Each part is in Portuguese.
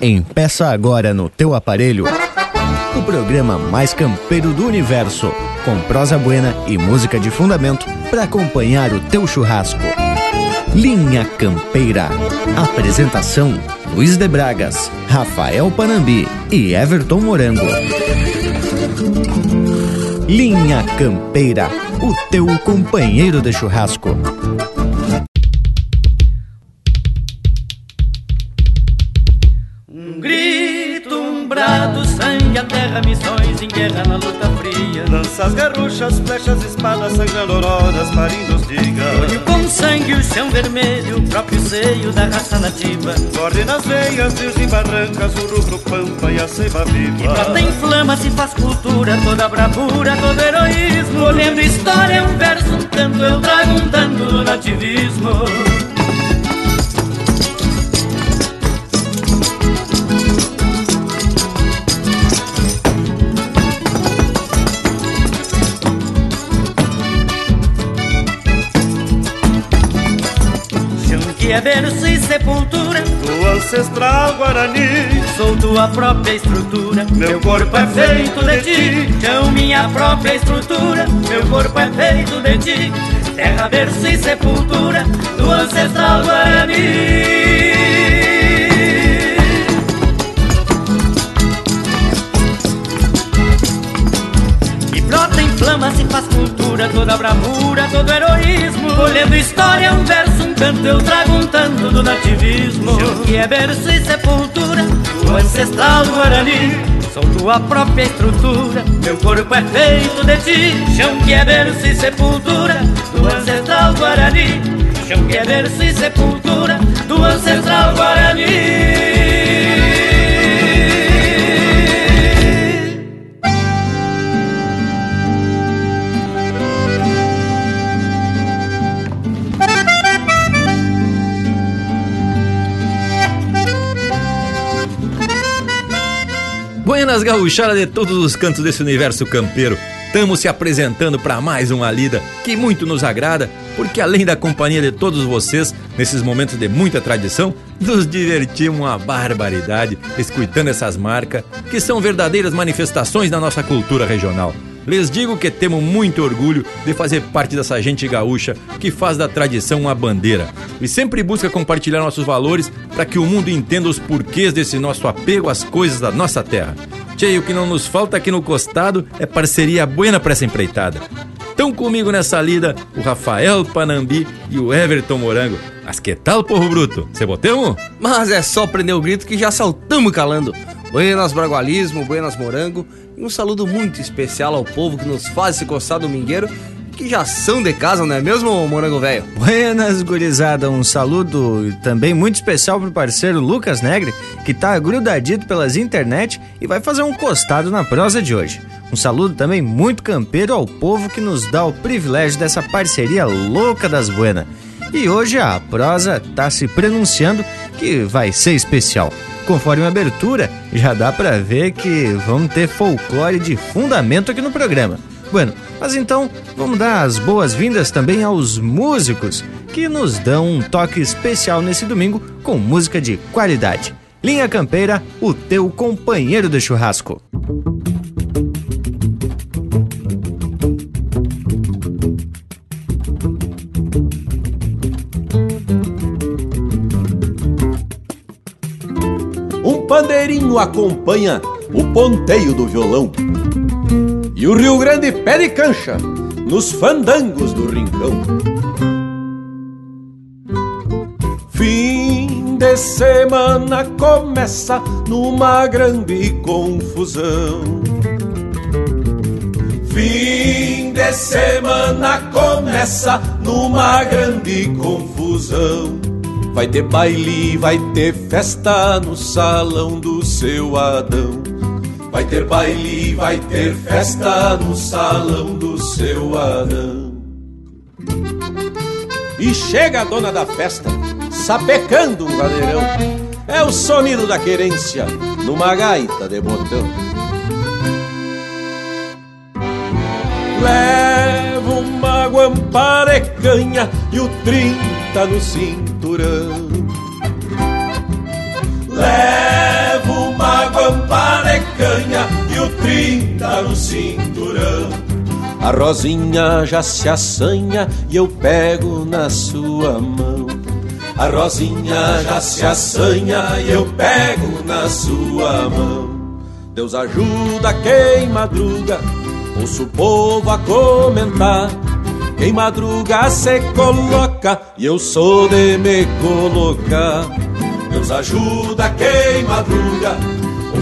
Empeça agora no teu aparelho o programa mais campeiro do universo, com prosa buena e música de fundamento para acompanhar o teu churrasco. Linha Campeira. Apresentação: Luiz de Bragas, Rafael Panambi e Everton Morango. Linha Campeira, o teu companheiro de churrasco. Barrancas, o rubro pampa e a ceiva viva. E brota em flama, se faz cultura, toda bravura, todo heroísmo. Olhando história, um verso, um canto, eu trago um tanto do nativismo. que é berço e sepultura do ancestral. Tua própria estrutura, meu corpo é feito de ti. Chão minha própria estrutura, meu corpo é feito de ti. Terra, berço e sepultura do ancestral Guarani. flama se faz cultura, toda bravura, todo heroísmo. Olhando história, um verso, um canto, eu trago um tanto do nativismo. Que é berço e sepultura, ancestral Guarani. Sou tua própria estrutura, meu corpo é feito de ti. Chão que é berço e sepultura, do ancestral Guarani. Chão que é berço e sepultura, do ancestral Guarani. Buenas gauchadas de todos os cantos desse universo campeiro. Estamos se apresentando para mais uma lida que muito nos agrada, porque além da companhia de todos vocês, nesses momentos de muita tradição, nos divertimos uma barbaridade escutando essas marcas que são verdadeiras manifestações da nossa cultura regional. Les digo que temos muito orgulho de fazer parte dessa gente gaúcha que faz da tradição uma bandeira e sempre busca compartilhar nossos valores para que o mundo entenda os porquês desse nosso apego às coisas da nossa terra. Tchê, o que não nos falta aqui no costado é parceria buena para essa empreitada. Estão comigo nessa lida o Rafael Panambi e o Everton Morango. Mas que tal, porro bruto? Cê botamos? Mas é só prender o grito que já saltamos calando. Buenas Bragualismo, Buenas Morango e um saludo muito especial ao povo que nos faz esse coçar domingueiro que já são de casa, não é mesmo, Morango Velho? Buenas, gurizada. Um saludo também muito especial pro parceiro Lucas Negre, que tá grudadito pelas internet e vai fazer um costado na prosa de hoje. Um saludo também muito campeiro ao povo que nos dá o privilégio dessa parceria louca das buenas. E hoje a prosa tá se pronunciando que vai ser especial conforme a abertura, já dá para ver que vamos ter folclore de fundamento aqui no programa. Bueno, mas então vamos dar as boas-vindas também aos músicos que nos dão um toque especial nesse domingo com música de qualidade. Linha Campeira, o teu companheiro de churrasco. pandeirinho acompanha o ponteio do violão. E o Rio Grande pede cancha nos fandangos do rincão. Fim de semana começa numa grande confusão. Fim de semana começa numa grande confusão. Vai ter baile, vai ter festa no salão do seu Adão. Vai ter baile, vai ter festa no salão do seu Adão. E chega a dona da festa, sapecando um gadeirão. É o sonido da querência numa gaita de botão. Leva uma guampara canha e o trinta no cinturão. Leva trinta no cinturão. A Rosinha já se assanha e eu pego na sua mão. A Rosinha já se assanha e eu pego na sua mão. Deus ajuda quem madruga, ouço o povo a comentar. Quem madruga se coloca e eu sou de me colocar. Deus ajuda quem madruga,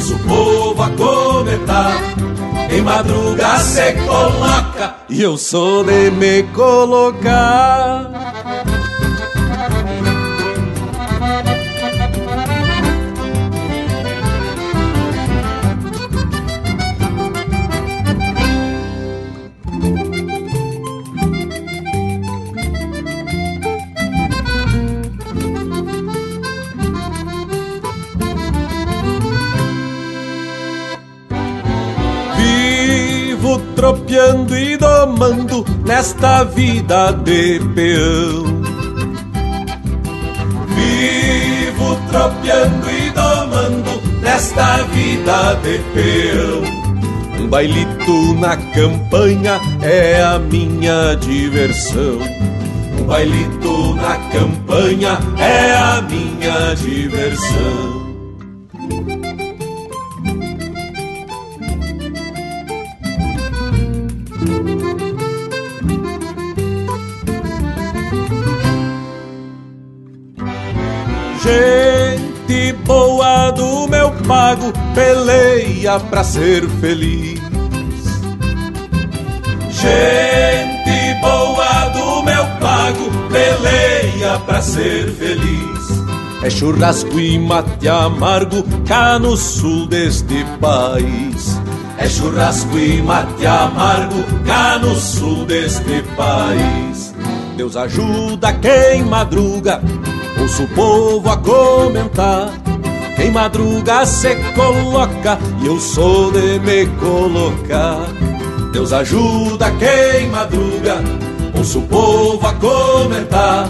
ouço o povo a comentar. Quem madruga se coloca e eu sou de me colocar. Tropeando e domando nesta vida de peão. Vivo tropeando e domando nesta vida de peão. Um bailito na campanha é a minha diversão. Um bailito na campanha é a minha diversão. Pago peleia pra ser feliz. Gente boa do meu pago peleia pra ser feliz. É churrasco e mate amargo cá no sul deste país. É churrasco e mate amargo cá no sul deste país. Deus ajuda quem madruga ouço o povo a comentar. Quem madruga se coloca e eu sou de me colocar. Deus ajuda quem madruga, ouço o povo a comentar.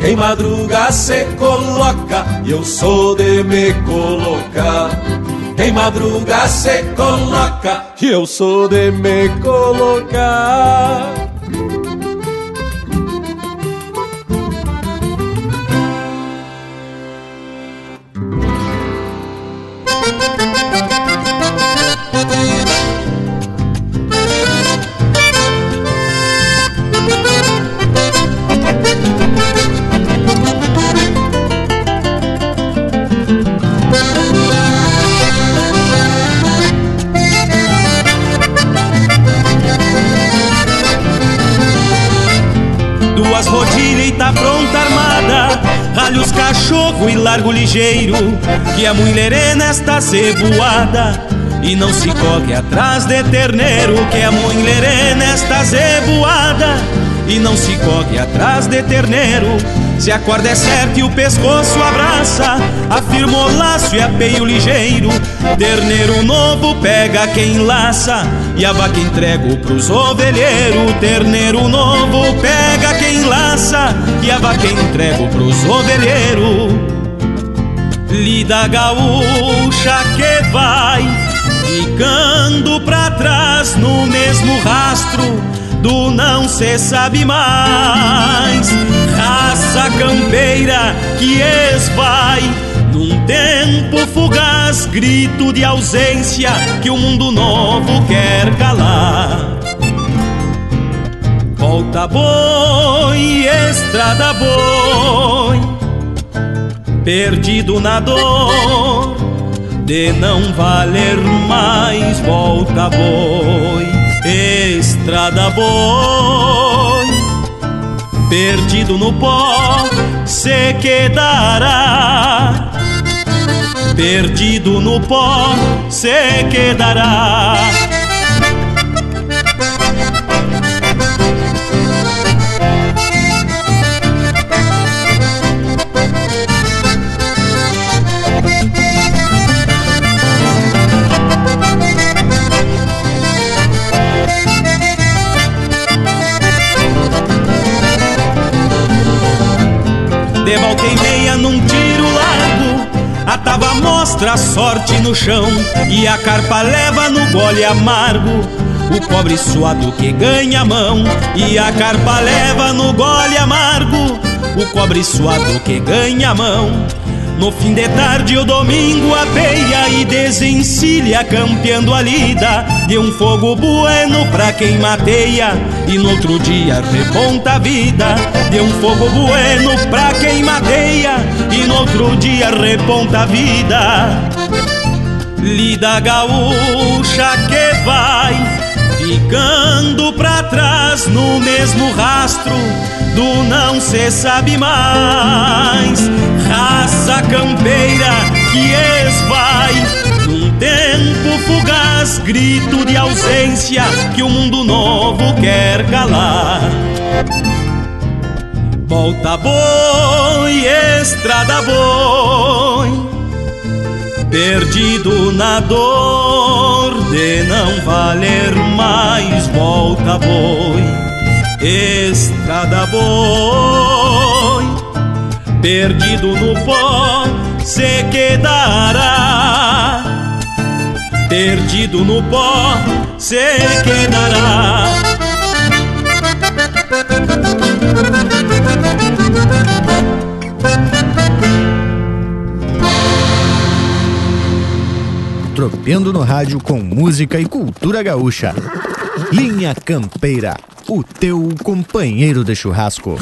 Quem madruga se coloca e eu sou de me colocar. Quem madruga se coloca e eu sou de me colocar. Ligeiro Que a mulher nesta zeboada E não se cogue atrás de terneiro Que a mulher nesta zeboada E não se cogue atrás de terneiro. Se a corda é certa e o pescoço abraça Afirma o laço e apeio ligeiro. Terneiro novo pega quem laça E a vaca entrego pros ovelheiros Terneiro novo pega quem laça E a vaca entrego pros ovelheiros lida gaúcha que vai ficando pra trás no mesmo rastro do não se sabe mais. Raça campeira que esvai num tempo fugaz, grito de ausência que o mundo novo quer calar. Volta boi, estrada boi perdido na dor de não valer mais volta boi, estrada boi, perdido no pó se quedará, perdido no pó se quedará. Mostra a sorte no chão e a carpa leva no gole amargo. O pobre suado que ganha a mão e a carpa leva no gole amargo. O cobre suado que ganha a mão no fim de tarde o domingo apeia e desencilha campeando a lida De um fogo bueno pra quem mateia. E no outro dia reponta a vida De um fogo bueno pra quem mateia. E no outro dia reponta a vida. Lida gaúcha que vai Ficando pra trás no mesmo rastro do não se sabe mais. Grito de ausência que o mundo novo quer calar. Volta boi, estrada boi, perdido na dor de não valer mais. Volta boi estrada boi, perdido no pó se quedará, perdido no pó se quedará. Tropeando no rádio com música e cultura gaúcha. Linha Campeira o teu companheiro de churrasco.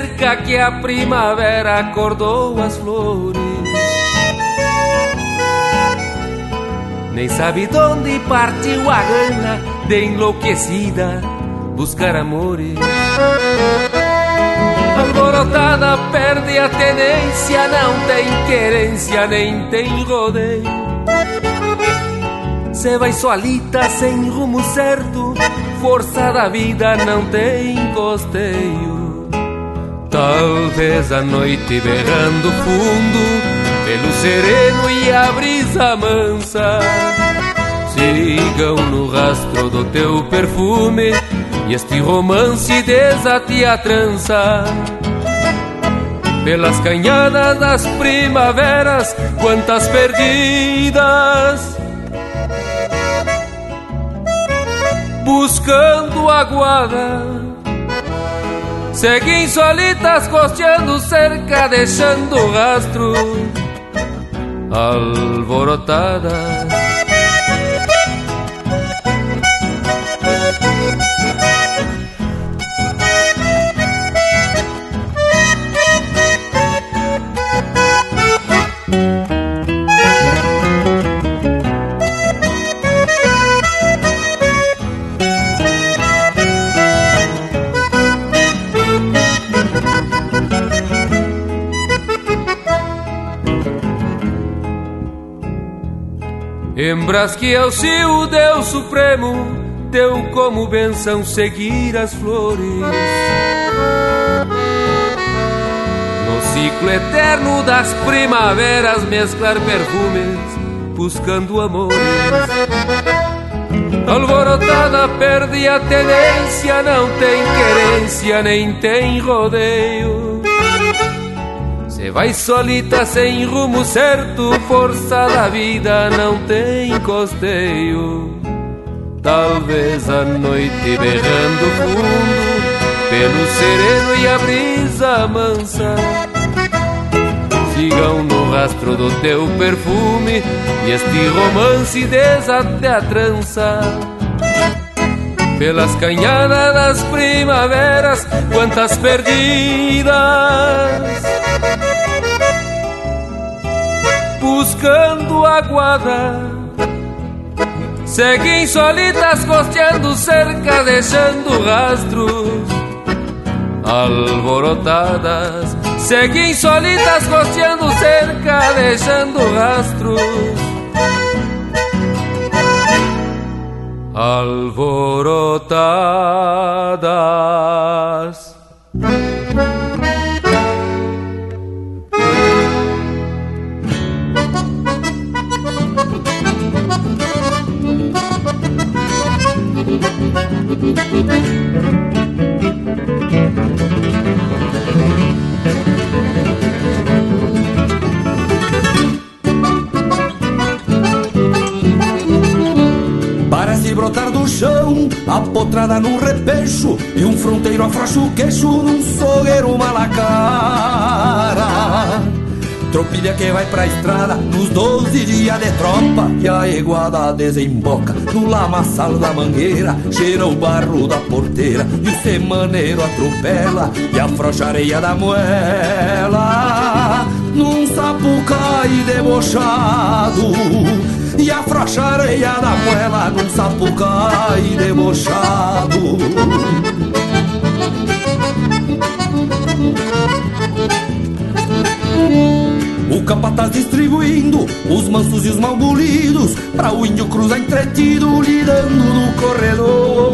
Cerca que a primavera acordou as flores. Nem sabe de onde partiu a gana de enlouquecida buscar amores. Alborotada perde a tenência, não tem querência, nem tem rodeio. Se vai solita sem rumo certo, força da vida não tem costeio. Talvez a noite berrando fundo Pelo sereno e a brisa mansa Sigam no rastro do teu perfume E este romance desate a trança. Pelas canhadas das primaveras Quantas perdidas! Buscando a guarda Seguem solitas costeando cerca, deixando rastro alborotadas Lembras que ao seu Deus Supremo deu como benção seguir as flores. No ciclo eterno das primaveras mesclar perfumes, buscando amores. Alborotada perde a tenência, não tem querência, nem tem rodeio. Se vai solita sem rumo certo, força da vida não tem costeio. Talvez a noite berrando fundo, pelo sereno e a brisa mansa. Sigam no rastro do teu perfume e este romance desate a trança. Pelas canhadas das primaveras, quantas perdidas buscando aguada, Seguem solitas costeando cerca, deixando rastros alborotadas. Seguem solitas costeando cerca, deixando rastros alborotadas. Parece brotar do chão, apotrada num repecho E um fronteiro afrouxa o queixo num sogueiro malacara Tropilha que vai pra estrada nos 12 dias de tropa E a iguada desemboca no lamaçal da mangueira Cheira o barro da porteira e o semaneiro atropela E afrouxa a areia da moela Num sapucai debochado E afrouxa a areia da moela num sapucai debochado capataz distribuindo os mansos e os mal bolidos Pra o índio cruzar entretido lidando no corredor.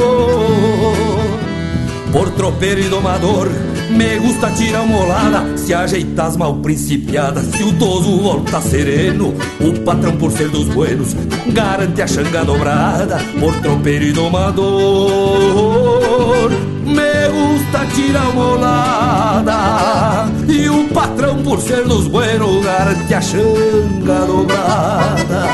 Por tropeiro e domador me gusta tirar uma olada. Se ajeitar as mal principiadas Se o toso volta sereno. O patrão por ser dos buenos Garante a xanga dobrada. Por tropeiro e domador Me gusta tirar uma olada E o patrão por ser dos buenos Garante a xanga dobrada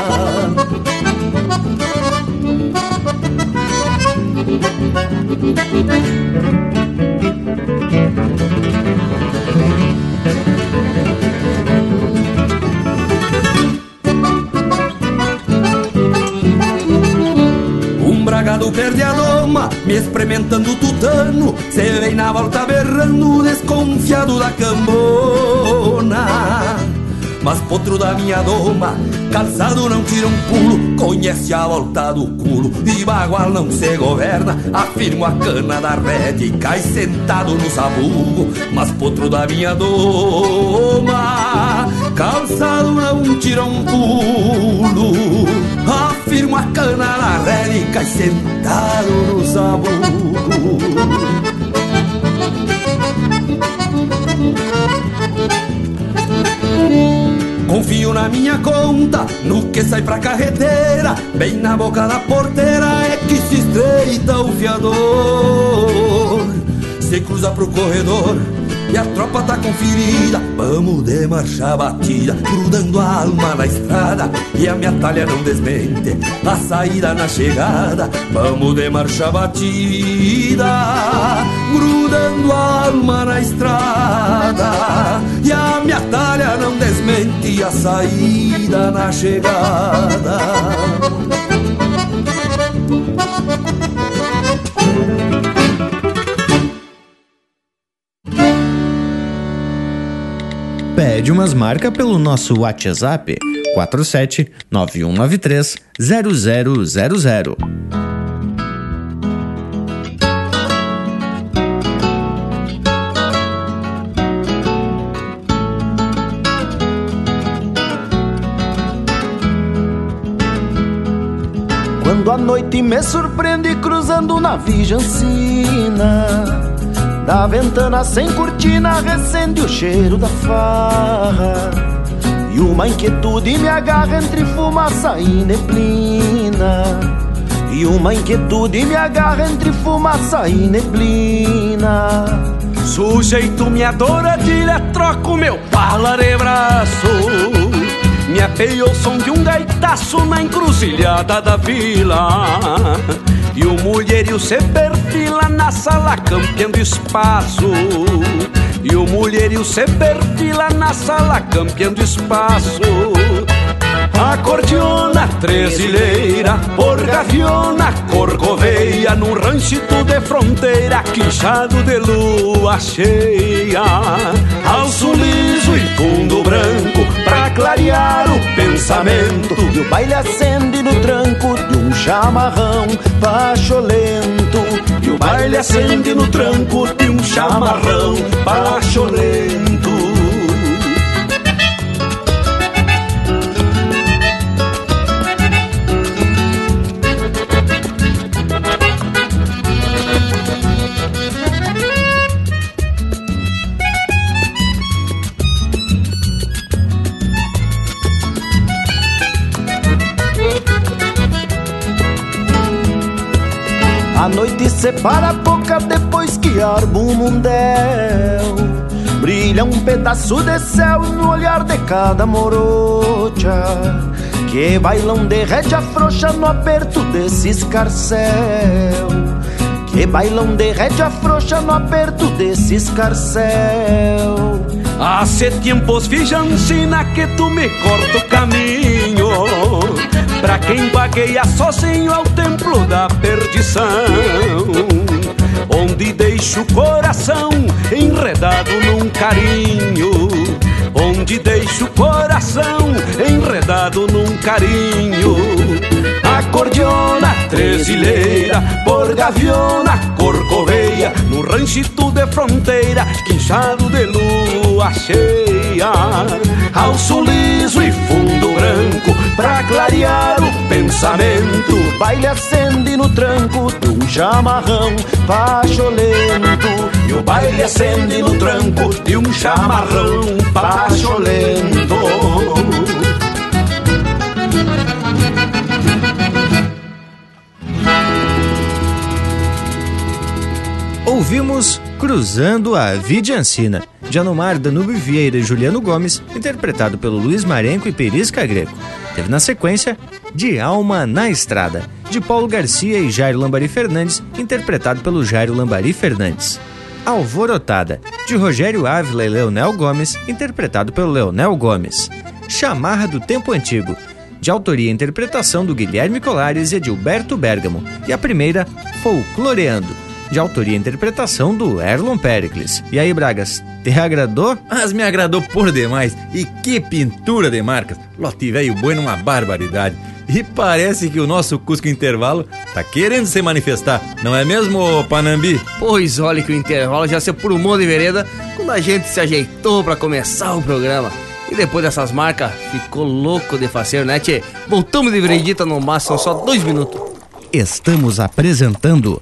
bragado perde a doma, me experimentando tutano. Cê vem na volta berrando, desconfiado da cambona. Mas potro da minha doma, calçado não tira um pulo. Conhece a volta do culo, e bagual não se governa. Afirmo a cana da rede e cai sentado no sabugo. Mas potro da minha doma, calçado não tira um pulo Afirmo a cana da rede e sentado no sabugo Confio na minha conta, no que sai pra carreteira Bem na boca da porteira é que se estreita o fiador. Se cruza pro corredor e a tropa tá conferida. Vamos de marcha batida, grudando a alma na estrada. E a minha talha não desmente, a saída na chegada. Vamos de marcha batida, grudando a alma na estrada. E a minha talha não desmente, a saída na chegada Pede umas marcas pelo nosso WhatsApp 47 9193 0000. Quando a noite me surpreende cruzando na Vijancina Da ventana sem cortina recende o cheiro da farra. E uma inquietude me agarra entre fumaça e neblina. E uma inquietude me agarra entre fumaça e neblina. Sujeito me adora, tira, troco meu pala de braço Me apeio ao som de um gaitaço na encruzilhada da vila E o mulherio se perfila na sala campeando espaço. E o mulherio se perfila na sala campeando espaço. Acordeona, trezileira, por gaviona, corcoveia Num ranchito de fronteira, quinchado de lua cheia. Alço liso e fundo branco, pra clarear o pensamento. E o baile acende no tranco de um chamarrão pacholento E o baile acende no tranco de um chamarrão pacholento separa a boca depois que arma o mundel. Brilha um pedaço de céu no olhar de cada morocha. Que bailão de rédea frouxa no aperto desse escarcel. Que bailão de rédea frouxa no aperto desse escarcel. Hace tiempos villancina que tu me corta o caminho Pra quem vagueia sozinho ao templo da perdição Onde deixo o coração enredado num carinho Onde deixo o coração enredado num carinho. Acordeona, trezileira, por gaviona, corcoveia No ranchito de fronteira, quinchado de lua cheia Alço liso e fundo branco, pensamento Baile acende no tranco de um chamarrão pacholento E o baile acende no tranco de um chamarrão pacholento Ouvimos Cruzando a Vidiancina, de Anomar Danube Vieira e Juliano Gomes, interpretado pelo Luiz Marenco e Perisca Greco. Teve na sequência De Alma na Estrada, de Paulo Garcia e Jairo Lambari Fernandes, interpretado pelo Jairo Lambari Fernandes. Alvorotada, de Rogério Ávila e Leonel Gomes, interpretado pelo Leonel Gomes. Chamarra do Tempo Antigo, de autoria e interpretação do Guilherme Colares e Edilberto Bergamo, e a primeira, Folcloreando, de autoria e interpretação do Erlon Pericles. E aí, Bragas, te agradou? Mas me agradou por demais. E que pintura de marcas. Lote velho bueno, uma barbaridade. E parece que o nosso Cusco Intervalo tá querendo se manifestar, não é mesmo, Panambi? Pois olha que o intervalo já se aprumou de vereda quando a gente se ajeitou para começar o programa. E depois dessas marcas, ficou louco de fazer, né, tchê? Voltamos de veredita no máximo, só dois minutos. Estamos apresentando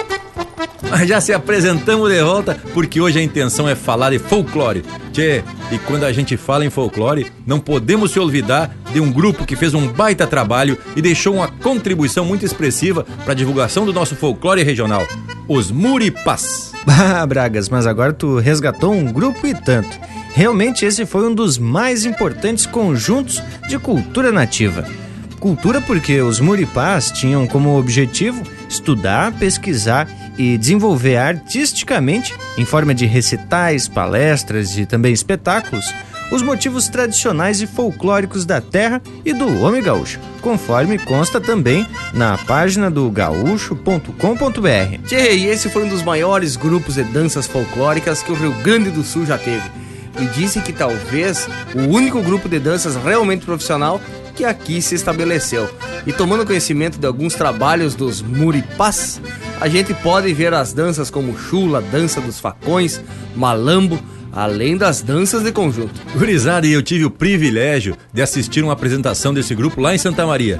Mas já se apresentamos de volta porque hoje a intenção é falar de folclore. Tchê, e quando a gente fala em folclore, não podemos se olvidar de um grupo que fez um baita trabalho e deixou uma contribuição muito expressiva para a divulgação do nosso folclore regional: os Muripás. Ah, Bragas, mas agora tu resgatou um grupo e tanto. Realmente esse foi um dos mais importantes conjuntos de cultura nativa. Cultura porque os Muripás tinham como objetivo estudar, pesquisar e desenvolver artisticamente, em forma de recitais, palestras e também espetáculos, os motivos tradicionais e folclóricos da terra e do homem gaúcho, conforme consta também na página do gaúcho.com.br. Tchê, e esse foi um dos maiores grupos de danças folclóricas que o Rio Grande do Sul já teve. E disse que talvez o único grupo de danças realmente profissional que aqui se estabeleceu. E tomando conhecimento de alguns trabalhos dos Muripás, a gente pode ver as danças como chula, dança dos facões, malambo, além das danças de conjunto. Gurizada, eu tive o privilégio de assistir uma apresentação desse grupo lá em Santa Maria.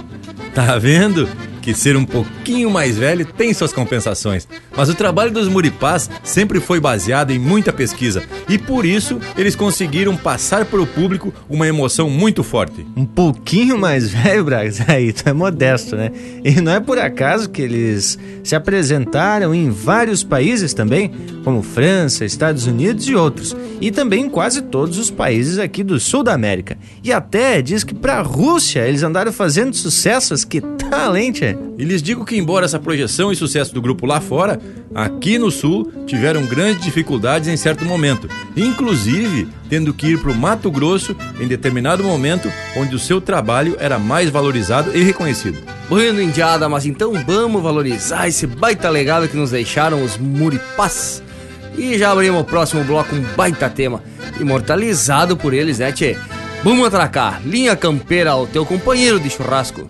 Tá vendo? Que ser um pouquinho mais velho tem suas compensações. Mas o trabalho dos Muripás sempre foi baseado em muita pesquisa e por isso eles conseguiram passar para o público uma emoção muito forte. Um pouquinho mais velho, Bragas? Aí, tu é modesto, né? E não é por acaso que eles se apresentaram em vários países também, como França, Estados Unidos e outros, e também em quase todos os países aqui do sul da América. E até diz que para a Rússia eles andaram fazendo sucessos que tchê. E lhes digo que, embora essa projeção e sucesso do grupo lá fora, aqui no Sul tiveram grandes dificuldades em certo momento, inclusive tendo que ir para o Mato Grosso em determinado momento onde o seu trabalho era mais valorizado e reconhecido. Bueno, indiada, mas então vamos valorizar esse baita legado que nos deixaram os Muripás. E já abrimos o próximo bloco um baita tema, imortalizado por eles, né, tchê? Vamos atracar, linha campeira ao teu companheiro de churrasco.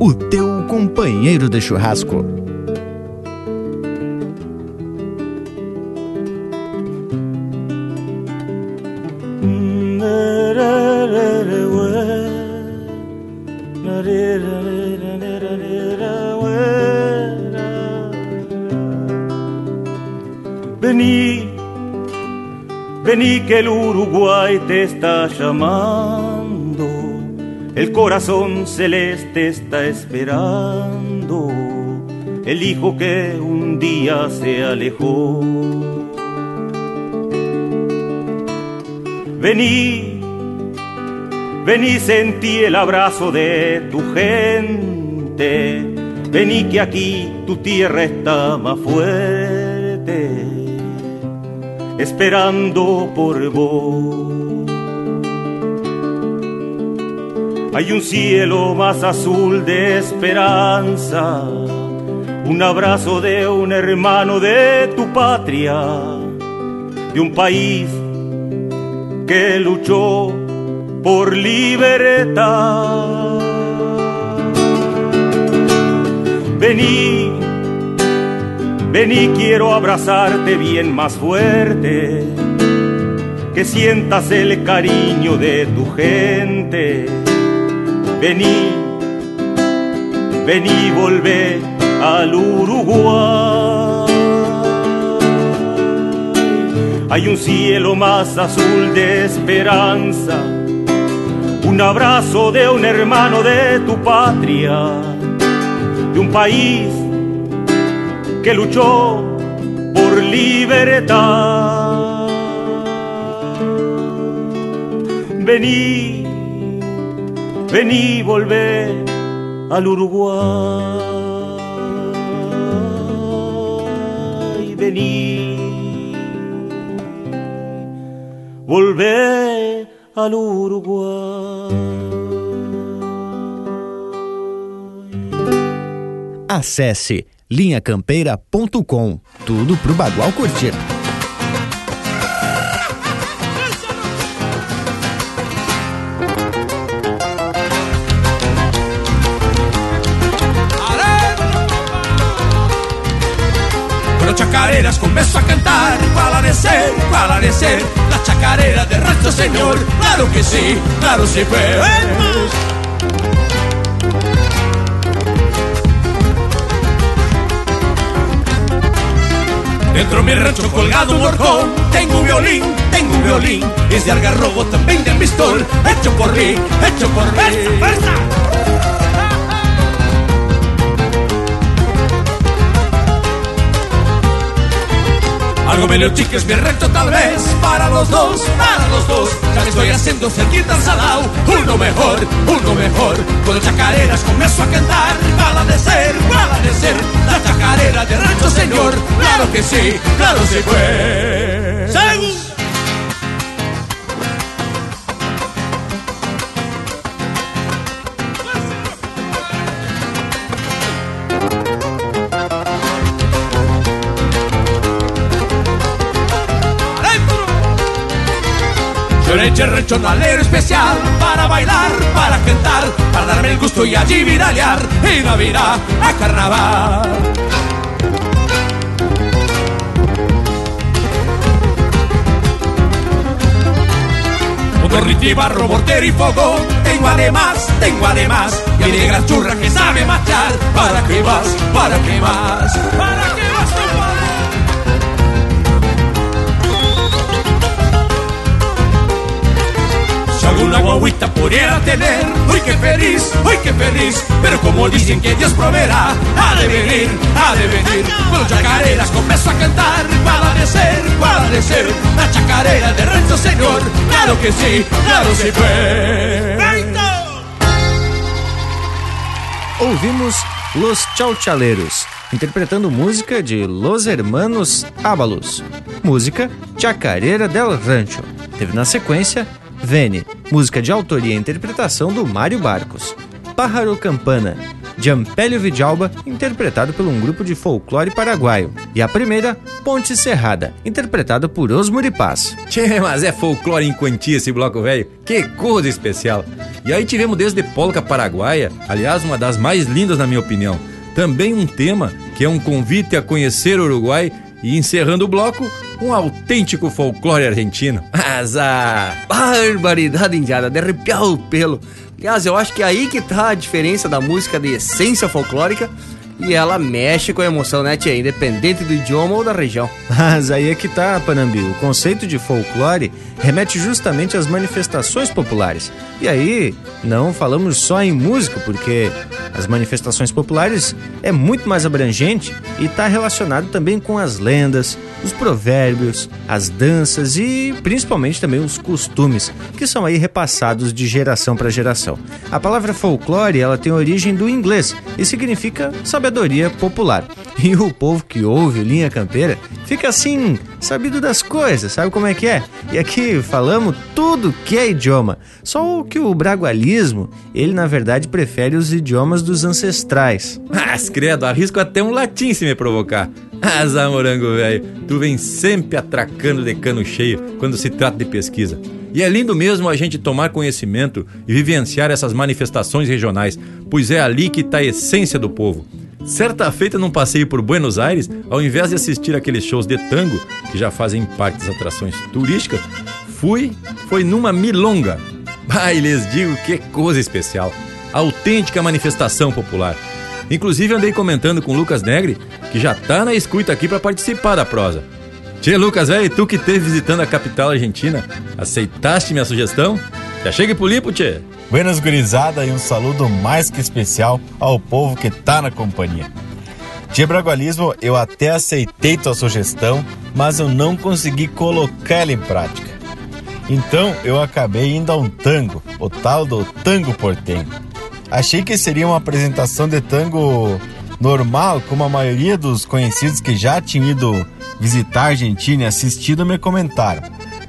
O teu companheiro de churrasco. Vení, vení que el Uruguay te está llamando, el corazón celeste está esperando, el hijo que un día se alejó. Vení, vení, sentí el abrazo de tu gente, vení que aquí tu tierra está más fuerte esperando por vos. Hay un cielo más azul de esperanza, un abrazo de un hermano de tu patria, de un país que luchó por libertad. Vení Vení, quiero abrazarte bien más fuerte, que sientas el cariño de tu gente. Vení, vení, volvé al Uruguay. Hay un cielo más azul de esperanza, un abrazo de un hermano de tu patria, de un país que luchó por libertad. Vení, vení, volver al Uruguay. Vení, volver al Uruguay. Acesse linhacampeira.com. Tudo pro Bagual curtir. Chacareras começo a cantar. Qual ha de ser La chacarera de nuestro señor. Claro que sí, claro sí pues Dentro mi rancho colgado un horcón. Tengo un violín, tengo un violín. Es de algarrobo, también de pistol Hecho por mí, hecho por mí. ¡Fuerza, Algo medio chiques mi recto tal vez. Para los dos, para los dos. Ya que estoy haciendo cerquita al salao Uno mejor, uno mejor. Cuando chacareras comienzo a cantar. Bala de ser, bala de ser. La chacarera de rancho señor. Claro que sí, claro se fue Yo le eché rechonalero especial para bailar, para cantar, para darme el gusto y allí viralear y Navidad a carnaval. Motorrito y barro, mortero y fuego, tengo además, tengo además, y a mi negra churra que sabe marchar. ¿Para qué más? ¿Para qué más? ¿Para qué más, alguna guaguita pudiera tener, uy qué feliz, uy qué feliz, pero como dicen que Dios proveerá, ha de venir, ha de venir, con chacareras comienzo a cantar, para de ser, para de ser, la chacarera de rancho señor, claro que sí, claro sí fue. Ouvimos Los Chauchaleiros, interpretando música de Los Hermanos Ábalos, música Chacareira del Rancho. Teve na sequência Vene, música de autoria e interpretação do Mário Barcos. Pájaro Campana, Jampélio Vidalba, interpretado por um grupo de folclore paraguaio. E a primeira, Ponte Serrada, interpretado por Os Muripás. Tchê, mas é folclore em quantia esse bloco velho. Que coisa especial. E aí tivemos desde polca paraguaia, aliás, uma das mais lindas na minha opinião. Também um tema que é um convite a conhecer o Uruguai e encerrando o bloco, um autêntico folclore argentino. Azar! Barbaridade indiada, de arrepiar o pelo. Aliás, eu acho que é aí que tá a diferença da música de essência folclórica e ela mexe com a emoção, né, tia? Independente do idioma ou da região. Mas aí é que tá, Panambi. O conceito de folclore remete justamente às manifestações populares. E aí, não falamos só em música, porque as manifestações populares é muito mais abrangente e está relacionado também com as lendas, os provérbios, as danças e principalmente também os costumes, que são aí repassados de geração para geração. A palavra folclore, ela tem origem do inglês e significa sabedoria popular. E o povo que ouve Linha Campeira fica assim, sabido das coisas, sabe como é que é? E aqui falamos tudo que é idioma. Só que o bragualismo, ele na verdade prefere os idiomas dos ancestrais. Mas credo, arrisco até um latim se me provocar. Azar, morango velho, tu vem sempre atracando de cano cheio quando se trata de pesquisa. E é lindo mesmo a gente tomar conhecimento e vivenciar essas manifestações regionais, pois é ali que está a essência do povo. Certa feita num passeio por Buenos Aires, ao invés de assistir aqueles shows de tango, que já fazem parte das atrações turísticas, fui, foi numa milonga. Ai, lhes digo que coisa especial. Autêntica manifestação popular. Inclusive andei comentando com Lucas Negri, que já tá na escuta aqui para participar da prosa. Tchê, Lucas, velho, tu que esteve visitando a capital argentina, aceitaste minha sugestão? Já chegue pro limpo, tchê. Buenas gurizada e um saludo mais que especial ao povo que tá na companhia. De bragualismo, eu até aceitei tua sugestão, mas eu não consegui colocar ela em prática. Então eu acabei indo a um tango, o tal do tango portenho. Achei que seria uma apresentação de tango normal, como a maioria dos conhecidos que já tinham ido visitar a Argentina e assistido me comentaram.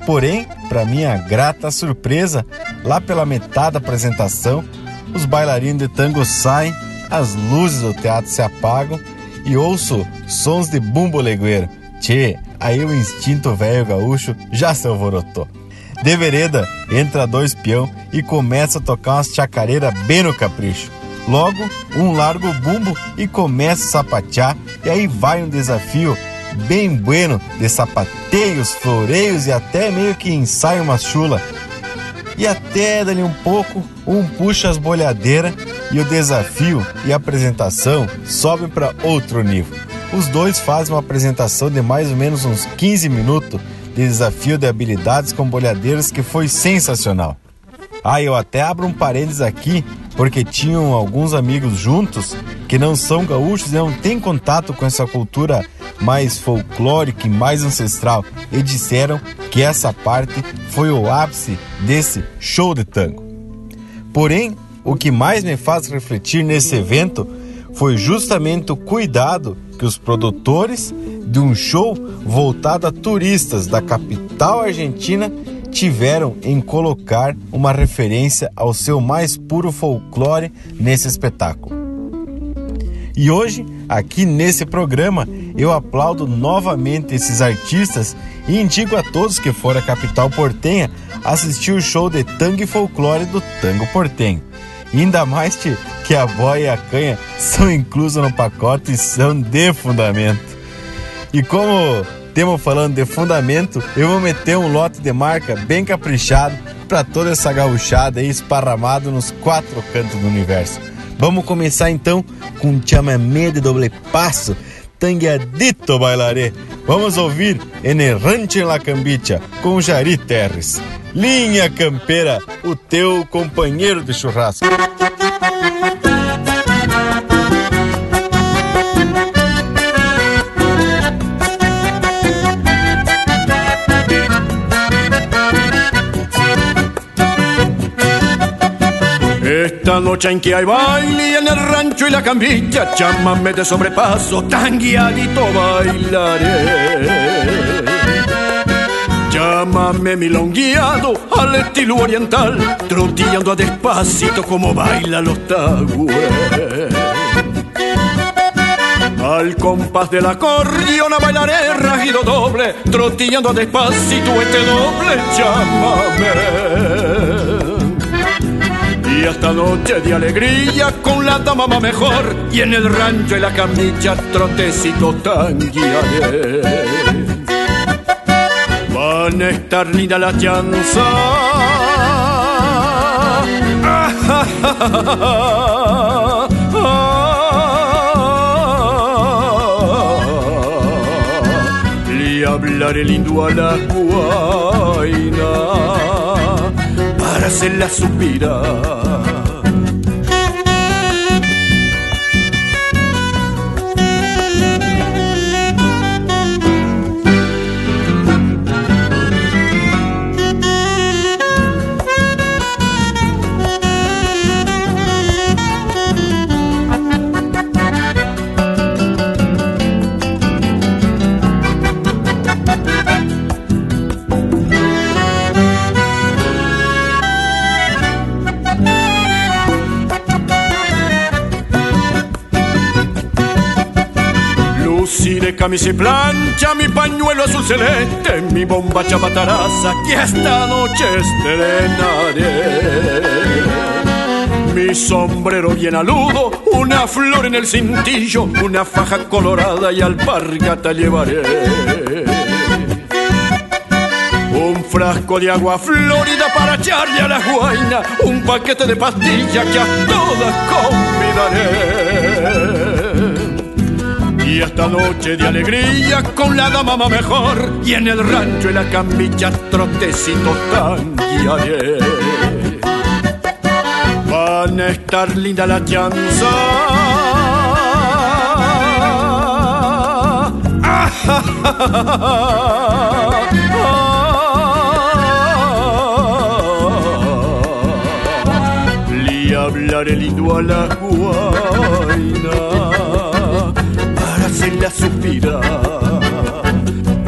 Porém, para minha grata surpresa, lá pela metade da apresentação, os bailarinos de tango saem, as luzes do teatro se apagam e ouço sons de bumbo legueiro. Tchê, aí o instinto velho gaúcho já se alvorotou. De vereda, entra dois peão e começa a tocar umas chacareiras bem no capricho. Logo, um larga o bumbo e começa a sapatear, e aí vai um desafio bem bueno de sapateios, floreios e até meio que ensaia uma chula. E até dali um pouco, um puxa as bolhadeiras e o desafio e a apresentação sobem para outro nível. Os dois fazem uma apresentação de mais ou menos uns 15 minutos de desafio de habilidades com bolhadeiras que foi sensacional. Ah, eu até abro um parênteses aqui, porque tinham alguns amigos juntos que não são gaúchos e não têm contato com essa cultura mais folclórica e mais ancestral e disseram que essa parte foi o ápice desse show de tango. Porém, o que mais me faz refletir nesse evento foi justamente o cuidado que os produtores de um show voltado a turistas da capital argentina tiveram em colocar uma referência ao seu mais puro folclore nesse espetáculo. E hoje, aqui nesse programa, eu aplaudo novamente esses artistas e indico a todos que forem à capital portenha assistir o show de tango e folclore do Tango Portenho. Ainda mais que a boia e a canha são inclusas no pacote e são de fundamento. E como temos falando de fundamento, eu vou meter um lote de marca bem caprichado para toda essa gauchada aí esparramado nos quatro cantos do universo. Vamos começar então com um chamamé de doble passo, tangueadito bailaré. Vamos ouvir Enerrante em la Cambicha com Jari Terres. Linha Campeira, o teu companheiro de churrasco. Esta noche en que hay baile en el rancho y la camilla, chámame de sobrepaso, tan guiadito bailaré. Llámame milongueado al estilo oriental, trotillando a despacito como baila los tagües. Al compás del acordeón bailaré rajido doble, trotillando despacito este doble llámame. Y esta noche de alegría con la dama va mejor y en el rancho y la camilla trotecito tanguearé. Van a estar linda la chanza. Le hablaré lindo a la guaina para hacerla suspirar. Camisa y plancha, mi pañuelo azul celeste, mi bomba chabataraza que esta noche estrenaré. Mi sombrero bien aludo, una flor en el cintillo, una faja colorada y alpargata llevaré. Un frasco de agua florida para echarle a la guaina, un paquete de pastillas que a todas convidaré. Y esta noche de alegría con la dama va mejor, y en el rancho y la camilla trotecito tanguearé. Van a estar linda la chanza. Le hablaré lindo a la guaina hacerla suspirar.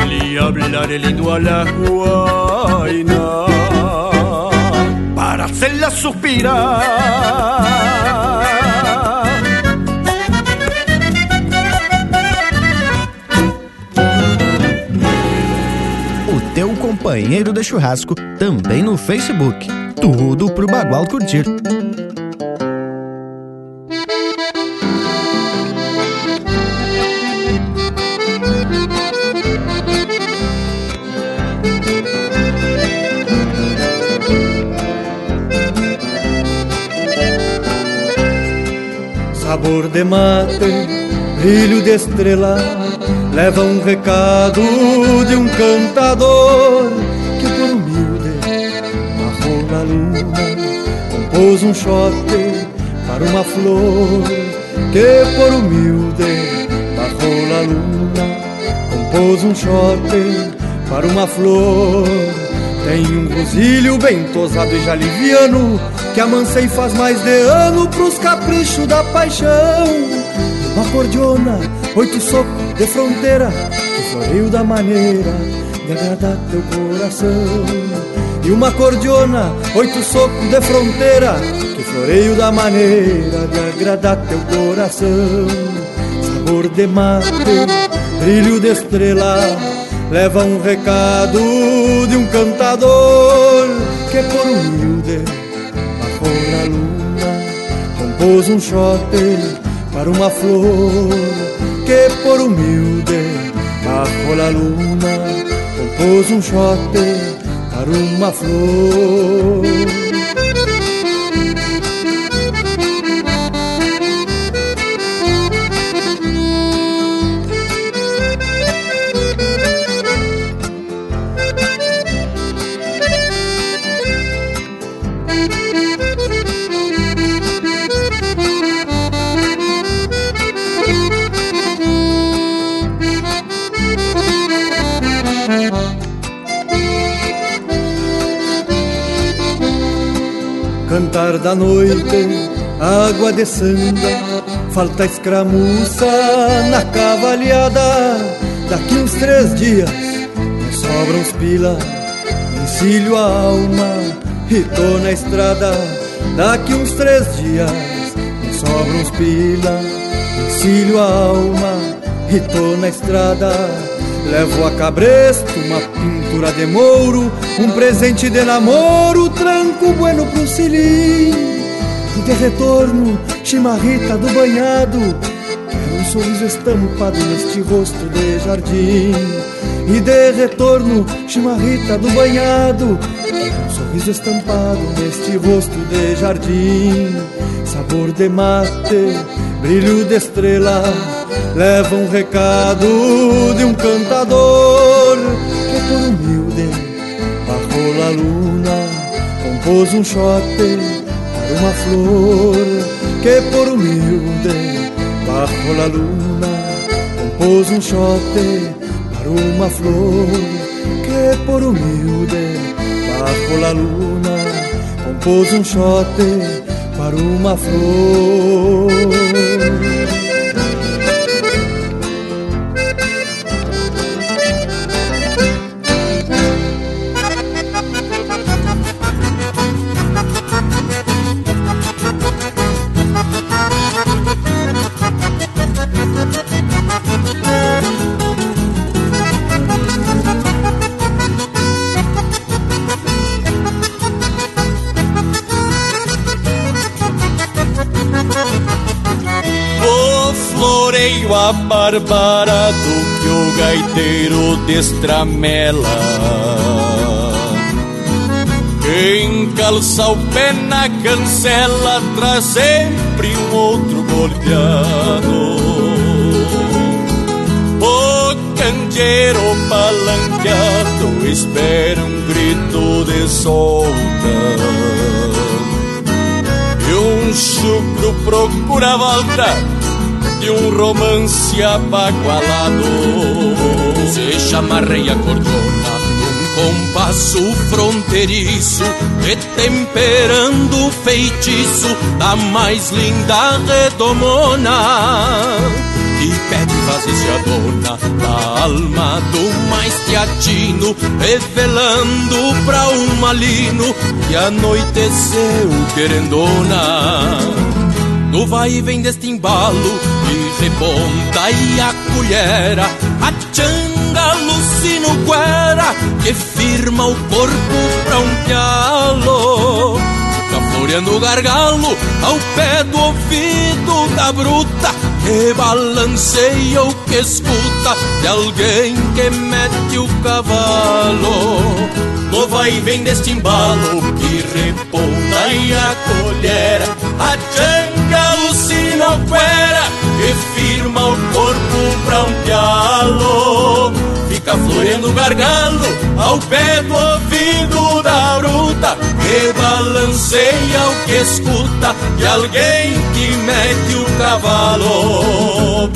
Le hablaré lindo a la guaina para hacerla suspirar. O teu companheiro de churrasco também no Facebook. Tudo pro Bagual curtir. Sabor de mate, brilho de estrela, leva um recado de um cantador que por humilde na luna, compôs um chote para uma flor que por humilde na luna, compôs um chote para uma flor. Tem um rosilho bem tosado e já liviano Que amansa e faz mais de ano pros caprichos da paixão. Uma cordiona, oito socos de fronteira Que floreio da maneira de agradar teu coração. E uma cordiona, oito socos de fronteira Que floreio da maneira de agradar teu coração. Sabor de mate, brilho de estrela leva um recado de um cantador que por humilde compôs um chote para uma flor que por humilde marcou na luna, compôs um chote para uma flor. Cantar da noite, água de samba, falta escramuça na cavalhada. Daqui uns três dias me sobram os pila, encilho a alma e tô na estrada. Daqui uns três dias me sobram sobra uns pila, encilho a alma e tô na estrada. Levo a cabresto uma pintura de mouro, um presente de namoro, tranco bueno pro cilim. De retorno, chimarrita do banhado, quero um sorriso estampado neste rosto de jardim. E de retorno, chimarrita do banhado, quero um sorriso estampado neste rosto de jardim. Sabor de mate, brilho de estrela, leva um recado de um cantador que por humilde, bajo la luna, compôs um shot uma flor que por humilde, bajo la luna, compôs um shot para uma flor que por humilde, bajo la luna, compôs um shot para uma flor. Floreio abarbarado que o gaiteiro destramela Quem calça o pé na cancela traz sempre um outro bordeado. O candeeiro palanqueado espera um grito de solta. E um chucro procura a volta de um romance abagualado. Se chamarreia cordona num compasso fronteiriço, retemperando o feitiço da mais linda redomona. E pede fazer-se a dona da alma do mais teatino, revelando pra um malino que anoiteceu querendona. No vai e vem deste embalo e reponta e a colhera, a changa alucina o guera que firma o corpo pra um pialo. Fica floreando o gargalo ao pé do ouvido da bruta que balanceia o que escuta de alguém que mete o cavalo. No vai vem deste embalo que reponta e a colhera, a changa alucina o cuera que firma o corpo pra um pialo. Fica floreando gargalo ao pé do ouvido da bruta que balanceia o que escuta de alguém que mete o cavalo.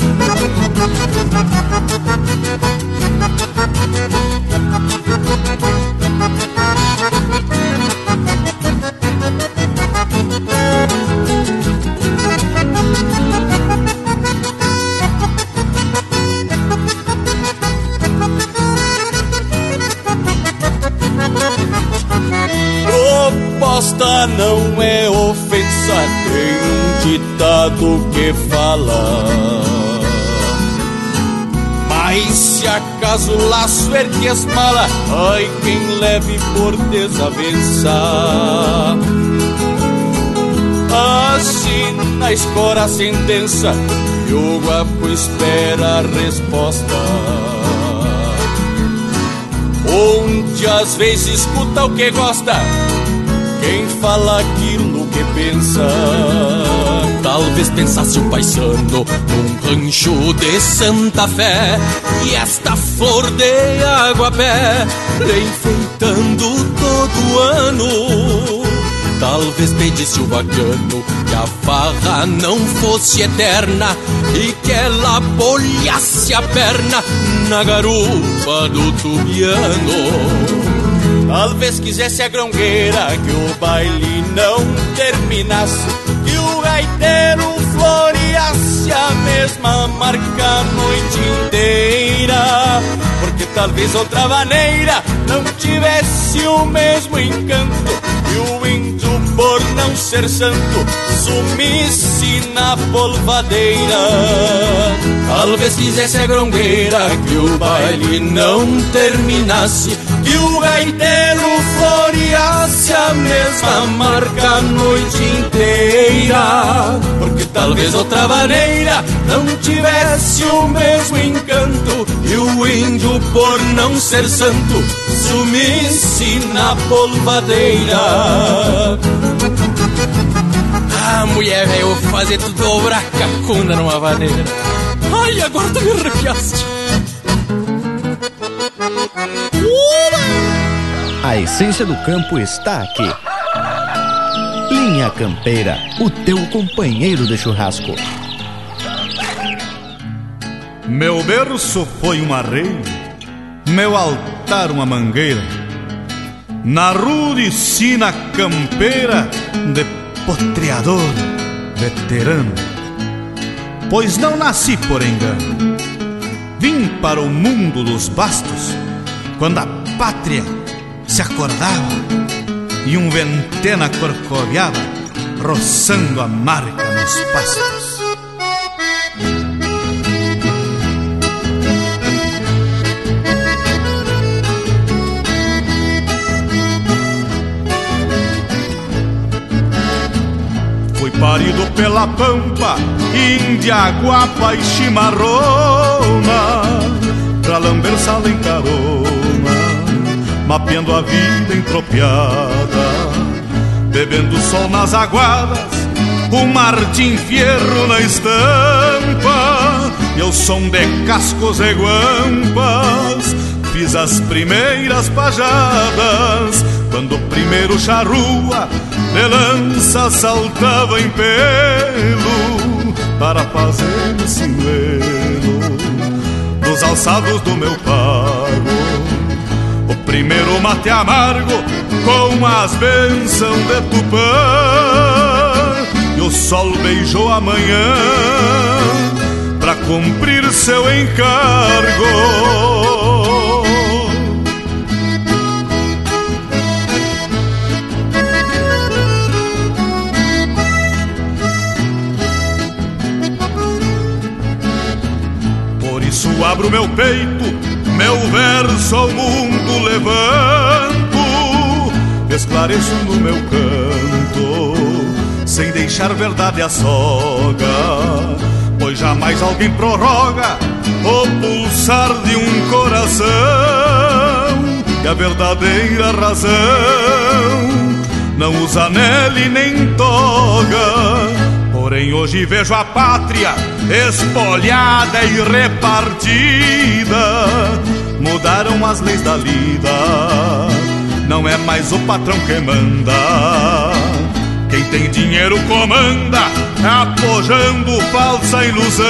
Proposta não é ofensa, tem um ditado que fala. Mas se acaso o laço ergue as malas, ai quem leve por desavença. Assim na escora a sentença e o guapo espera a resposta. Onde às vezes escuta o que gosta, quem fala aquilo que pensa. Talvez pensasse o paisano num rancho de Santa Fé e esta flor de água pé enfeitando todo ano. Talvez pedisse o bacano que a farra não fosse eterna e que ela bolhasse a perna na garupa do tubiano. Talvez quisesse a grongueira que o baile não terminasse Que o gaiteiro floreasse a mesma marca a noite inteira. Porque talvez outra maneira não tivesse o mesmo encanto E o índio por não ser santo, sumisse na polvadeira. Talvez quisesse a grongueira que o baile não terminasse, que o gaiteiro floreasse a mesma marca a noite inteira. Porque talvez outra maneira não tivesse o mesmo encanto, e o índio, por não ser santo, sumisse na polvadeira. Ah, mulher, vou fazer tu dobrar cacunda numa vaneira. Ai, agora tu me arrepiaste. A essência do campo está aqui. Linha Campeira, o teu companheiro de churrasco. Meu berço foi um arreio, meu altar uma mangueira. Na rude sina campeira de potreador veterano. Pois não nasci por engano. Vim para o mundo dos bastos quando a pátria se acordava e um ventena corcoviava, roçando a marca nos pastos. Fui parido pela pampa, índia, guapa e chimarrona, pra lamber sala em carona, mapeando a vida entropiada, bebendo sol nas aguadas, o Martim Fierro na estampa, e o som de cascos e guampas, fiz as primeiras pajadas, quando o primeiro charrua de lança saltava em pelo para fazer o sinelo dos alçados do meu pago. Primeiro mate amargo com as bênçãos de Tupã e o sol beijou a manhã para cumprir seu encargo. Por isso abro meu peito, meu verso ao mundo levanto, esclareço no meu canto, sem deixar verdade a soga, pois jamais alguém prorroga o pulsar de um coração e a verdadeira razão não usa nele nem toga. Porém, hoje vejo a pátria espolhada e repartida. Mudaram as leis da lida, não é mais o patrão que manda. Quem tem dinheiro comanda, apojando falsa ilusão.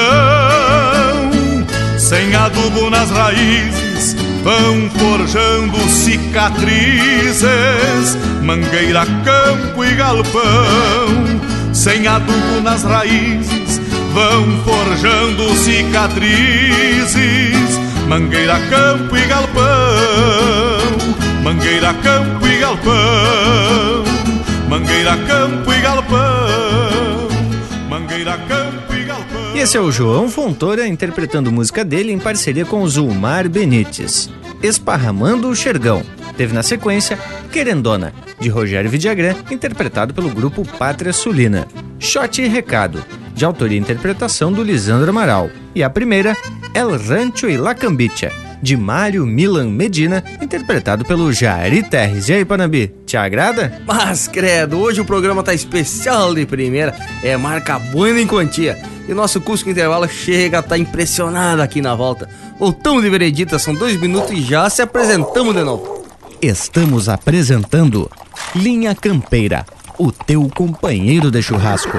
Sem adubo nas raízes, vão forjando cicatrizes, mangueira, campo e galpão. Sem adubo nas raízes, vão forjando cicatrizes, mangueira, campo e galpão. Mangueira, campo e galpão. Mangueira, campo e galpão. Mangueira, campo e galpão. Esse é o João Fontoura interpretando música dele em parceria com Zulmar Benites. Esparramando o Xergão. Teve na sequência Querendona, de Rogério Vidagrã, interpretado pelo grupo Pátria Sulina. Shot e Recado, de autoria e interpretação do Lisandro Amaral. E a primeira, El Rancho e La Cambicha, de Mário Milan Medina, interpretado pelo Jari Terres. E aí, Panambi, te agrada? Mas, credo, hoje o programa tá especial de primeira, é marca buena em quantia. E nosso Cusco Intervalo chega a tá impressionado aqui na volta. Voltamos de veredita, são dois minutos e já se apresentamos de novo. Estamos apresentando Linha Campeira, o teu companheiro de churrasco.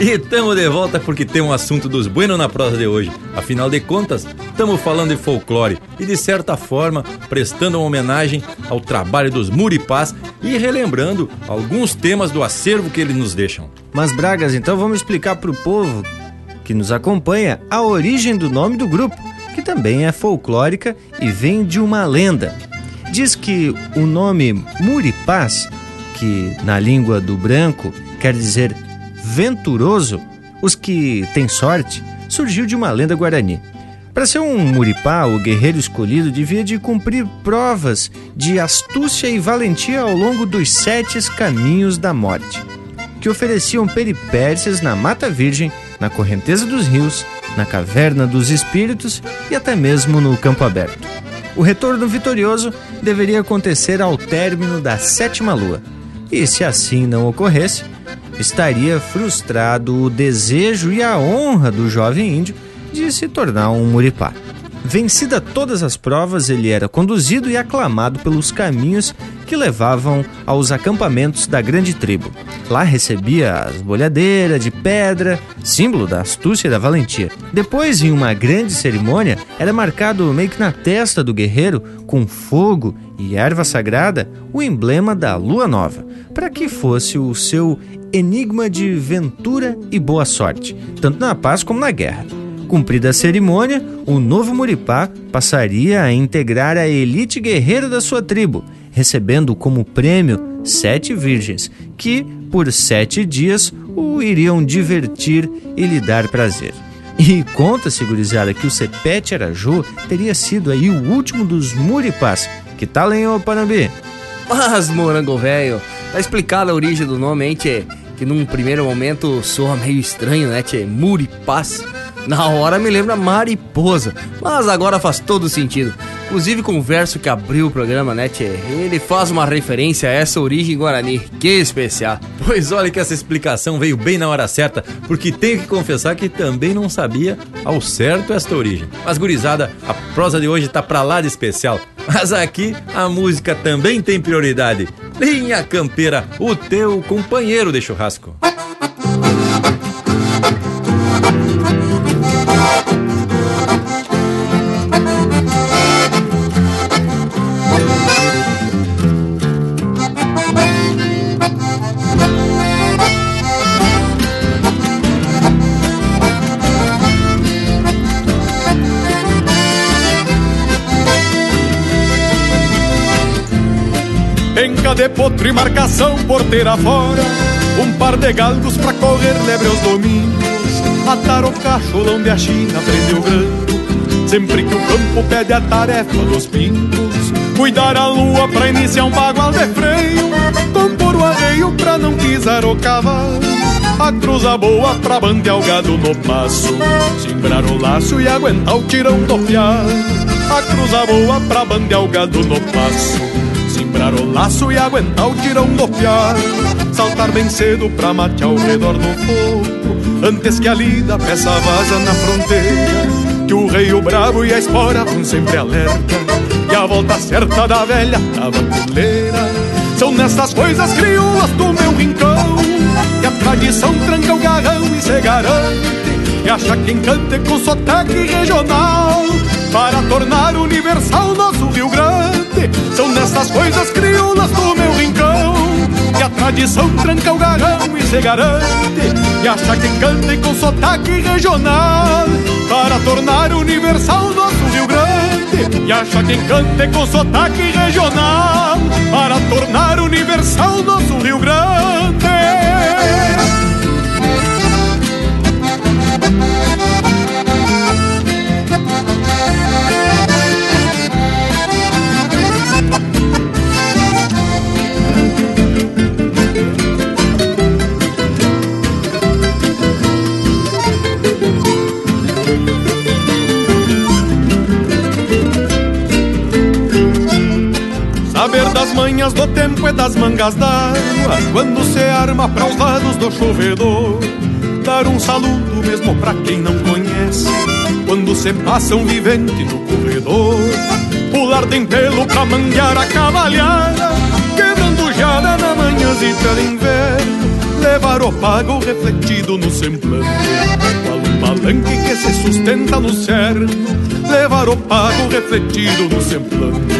E estamos de volta porque tem um assunto dos Bueno na prosa de hoje. Afinal de contas, estamos falando de folclore e, de certa forma, prestando uma homenagem ao trabalho dos Muripás e relembrando alguns temas do acervo que eles nos deixam. Mas, Bragas, então vamos explicar para o povo que nos acompanha a origem do nome do grupo, que também é folclórica e vem de uma lenda. Diz que o nome Muripás, que na língua do branco quer dizer venturoso, os que têm sorte, surgiu de uma lenda guarani. Para ser um muripá, o guerreiro escolhido devia de cumprir provas de astúcia e valentia ao longo dos sete caminhos da morte, que ofereciam peripécias na Mata Virgem, na correnteza dos rios, na caverna dos espíritos e até mesmo no campo aberto. O retorno vitorioso deveria acontecer ao término da sétima lua, e se assim não ocorresse, estaria frustrado o desejo e a honra do jovem índio de se tornar um muripá. Vencida todas as provas, ele era conduzido e aclamado pelos caminhos que levavam aos acampamentos da grande tribo. Lá recebia as bolhadeiras de pedra, símbolo da astúcia e da valentia. Depois, em uma grande cerimônia, era marcado meio que na testa do guerreiro, com fogo e erva sagrada, o emblema da lua nova, para que fosse o seu enigma de ventura e boa sorte, tanto na paz como na guerra. Cumprida a cerimônia, o novo Muripá passaria a integrar a elite guerreira da sua tribo, recebendo como prêmio sete virgens, que, por sete dias, o iriam divertir e lhe dar prazer. E conta-se, gurizada, que o Sepete Araju teria sido aí o último dos Muripás. Que tal, hein, ô Panambi? Mas, morango velho, tá explicada a origem do nome, hein, tchê? Que num primeiro momento soa meio estranho, né, tchê? Muripás. Na hora me lembra mariposa, mas agora faz todo sentido. Inclusive com o verso que abriu o programa, né, tchê? Ele faz uma referência a essa origem guarani. Que especial. Pois olha que essa explicação veio bem na hora certa, porque tenho que confessar que também não sabia ao certo esta origem. Mas gurizada, a prosa de hoje tá pra lá de especial. Mas aqui a música também tem prioridade. Linha Campeira, o teu companheiro de churrasco. De potro e marcação porteira fora Um par de galgos pra correr lebre aos domingos Atar o cacholão de a China, prender o granco Sempre que o campo pede a tarefa dos pingos Cuidar a lua pra iniciar um bagual de freio Compor o arreio pra não pisar o cavalo. A cruza boa pra bandear o gado no passo Simbrar o laço e aguentar o tirão do fiado A cruza boa pra bandear o gado no passo Simbrar o laço e aguentar o tirão do fiado Saltar bem cedo pra matear ao redor do fogo Antes que a lida peça vaza na fronteira. Que o rei, o bravo e a espora vão sempre alerta. E a volta certa da velha tabaculeira São nessas coisas crioulas do meu rincão Que a tradição tranca o garrão e se garante. E acha quem cante com sotaque regional Para tornar universal nosso Rio Grande São nessas coisas crioulas do meu rincão Que a tradição tranca o garrão e se garante E acha quem cante com sotaque regional Para tornar universal nosso Rio Grande E acha quem cante com sotaque regional Para tornar universal nosso Rio Grande das mangas d'água Quando se arma para os lados do chovedor Dar um saludo mesmo pra quem não conhece. Quando se passa um vivente no corredor Pular de pelo pra manguear a cavalhada Quebrando jada na manhãzita de inverno Levar o pago refletido no semblante. Qual um palanque que se sustenta no cerno Levar o pago refletido no semblante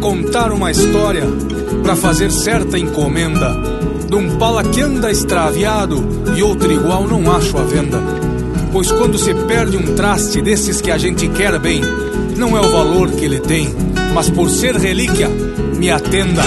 contar uma história para fazer certa encomenda de um pala que anda extraviado e outro igual não acho à venda. Pois quando se perde um traste desses que a gente quer bem, não é o valor que ele tem, mas por ser relíquia, me atenda.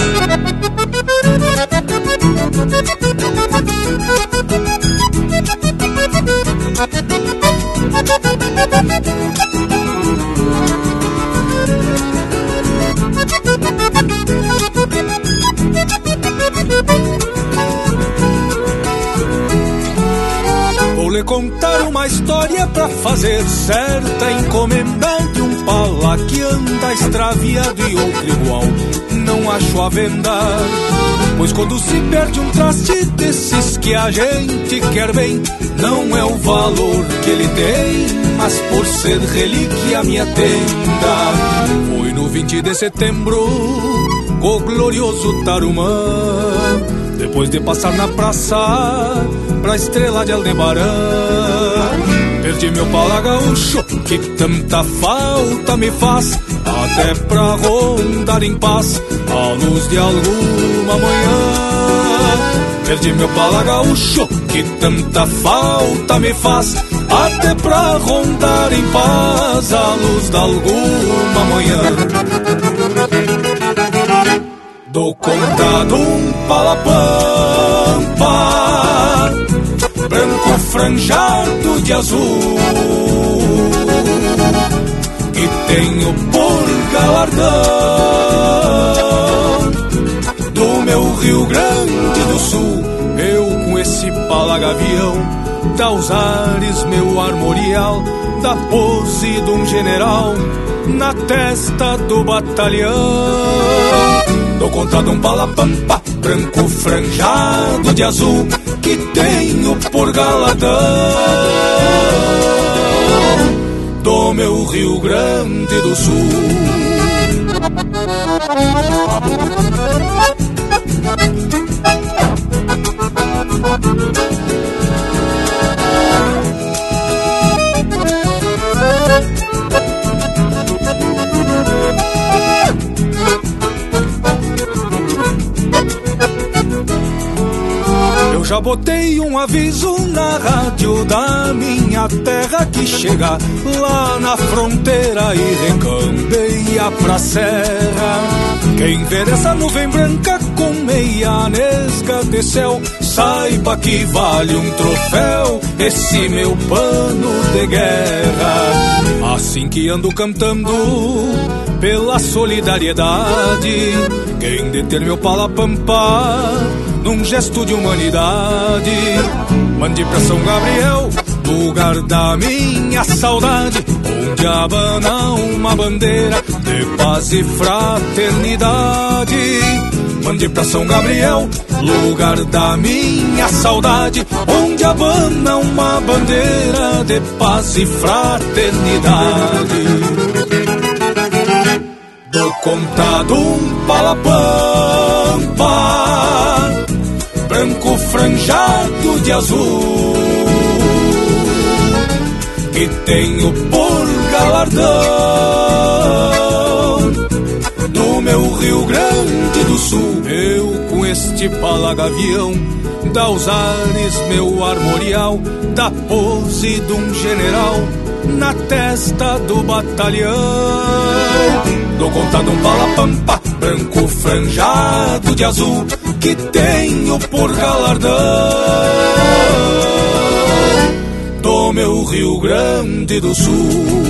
Lhe contar uma história pra fazer certa encomenda de um pala que anda extraviado e outro igual não acho a venda. Pois quando se perde um traste desses que a gente quer bem, não é o valor que ele tem, mas por ser relíquia me atenda. Foi no 20 de setembro, o glorioso Tarumã, depois de passar na praça, pra estrela de Aldebarã. Perdi meu pala gaúcho, que tanta falta me faz, até pra rondar em paz, à luz de alguma manhã. Perdi meu pala gaúcho, que tanta falta me faz, até pra rondar em paz, à luz de alguma manhã. Dou conta de um palapampa Branco franjado de azul E tenho por galardão Do meu Rio Grande do Sul. Eu com esse palagavião Dá os ares meu armorial Da pose de um general Na testa do batalhão. Dou conta de um palapampa branco franjado de azul que tenho por galadão do meu Rio Grande do Sul. Já botei um aviso na rádio da minha terra que chega lá na fronteira e recambeia pra serra. Quem ver essa nuvem branca com meia nesga de céu, saiba que vale um troféu esse meu pano de guerra. Assim que ando cantando pela solidariedade, quem deter meu palapampa num gesto de humanidade. Mande pra São Gabriel, lugar da minha saudade, onde abana uma bandeira de paz e fraternidade. Mande pra São Gabriel, lugar da minha saudade, onde abana uma bandeira de paz e fraternidade. Do contado um palapampa, franjado de azul, que tenho por galardão do meu Rio Grande do Sul. Eu com este palagavião, dá os ares meu armorial, da pose de um general na testa do batalhão. Dou conta de um palapampa, branco franjado de azul, que tenho por galardão do meu Rio Grande do Sul.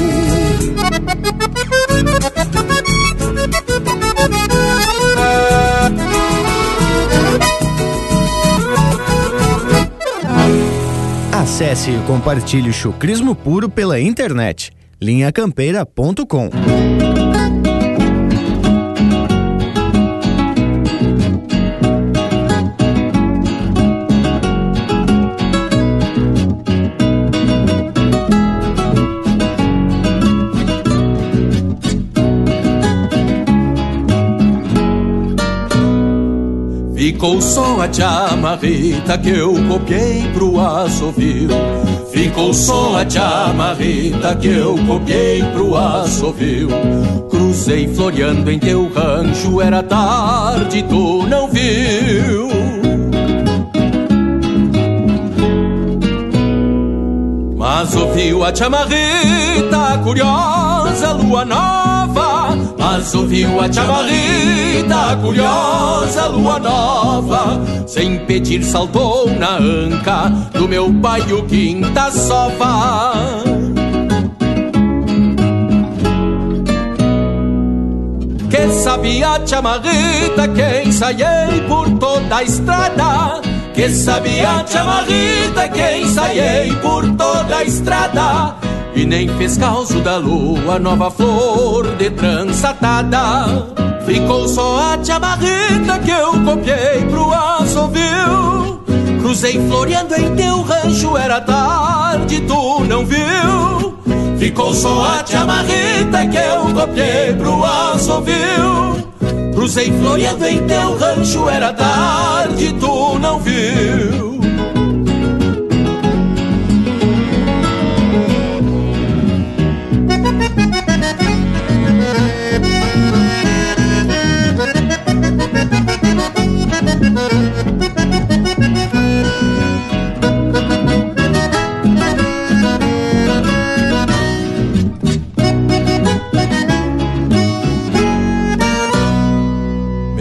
Acesse e compartilhe chucrismo puro pela internet. linhacampeira.com Ficou só a chamarrita que eu copiei pro assovio. Ficou só a chamarrita que eu copiei pro assovio. Cruzei floreando em teu rancho, era tarde, tu não viu. Mas ouviu a chamarrita curiosa, lua nova. Mas ouviu a chamarrita curiosa, lua nova. Sem pedir saltou na anca do meu pai o quinta sova. Que sabia a chamarrita que ensaiei por toda a estrada que sabia a chamarrita que ensaiei por toda a estrada E nem fez causo da lua nova flor de trançatada Ficou só a chamarrita que eu copiei pro assovio Cruzei floreando em teu rancho, era tarde, tu não viu. Ficou só a chamarrita que eu copiei pro assovio Cruzei floreando em teu rancho, era tarde, tu não viu.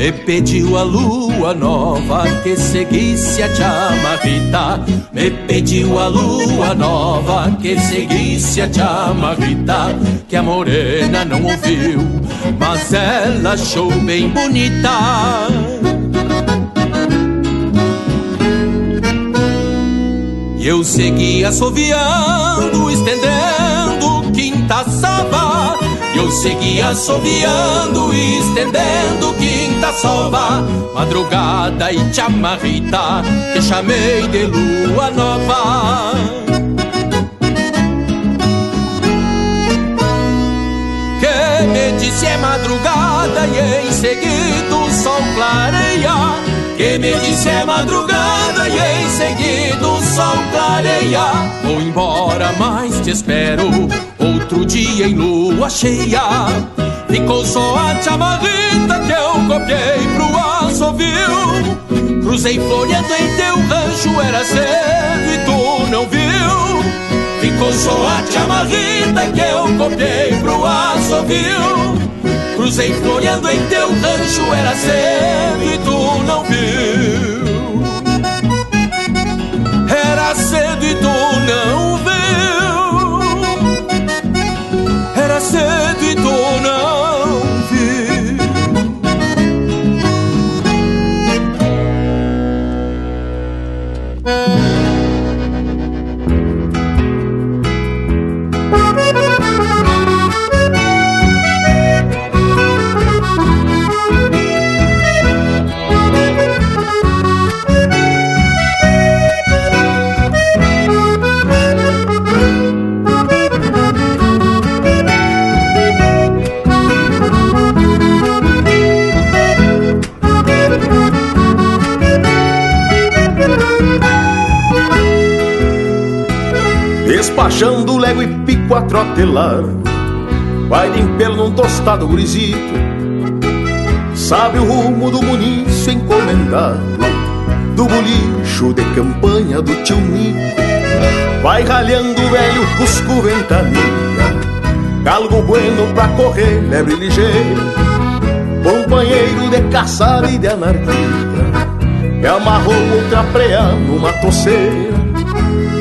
Me pediu a lua nova que seguisse a chamarrita. Me pediu a lua nova que seguisse a chamarrita. Que a morena não ouviu, mas ela achou bem bonita. E eu segui assoviando, estendendo quinta saba. E eu segui assoviando, estendendo quinta sova. Madrugada e chamarrita, que chamei de lua nova. Que me disse é madrugada e em seguida o sol clareia. Que me disse é madrugada e em seguida o sol clareia. Vou embora, mas te espero outro dia em lua cheia. Ficou só a chamarrita que eu copiei pro assovio. Cruzei floreando em teu rancho, era cedo e tu não viu. Ficou só a chamarrita que eu copiei pro assovio. Cruzei floreando em teu rancho, era cedo e tu não viu. Era cedo e tu não pego e pico a trotelar. Vai de pelo num tostado gurizito, sabe o rumo do munício encomendado, do bolicho de campanha do tio Nico. Vai ralhando o velho cusco ventania, galgo bueno pra correr, lebre ligeiro, companheiro de caçada e de anarquia, que amarrou outra preá numa toceira,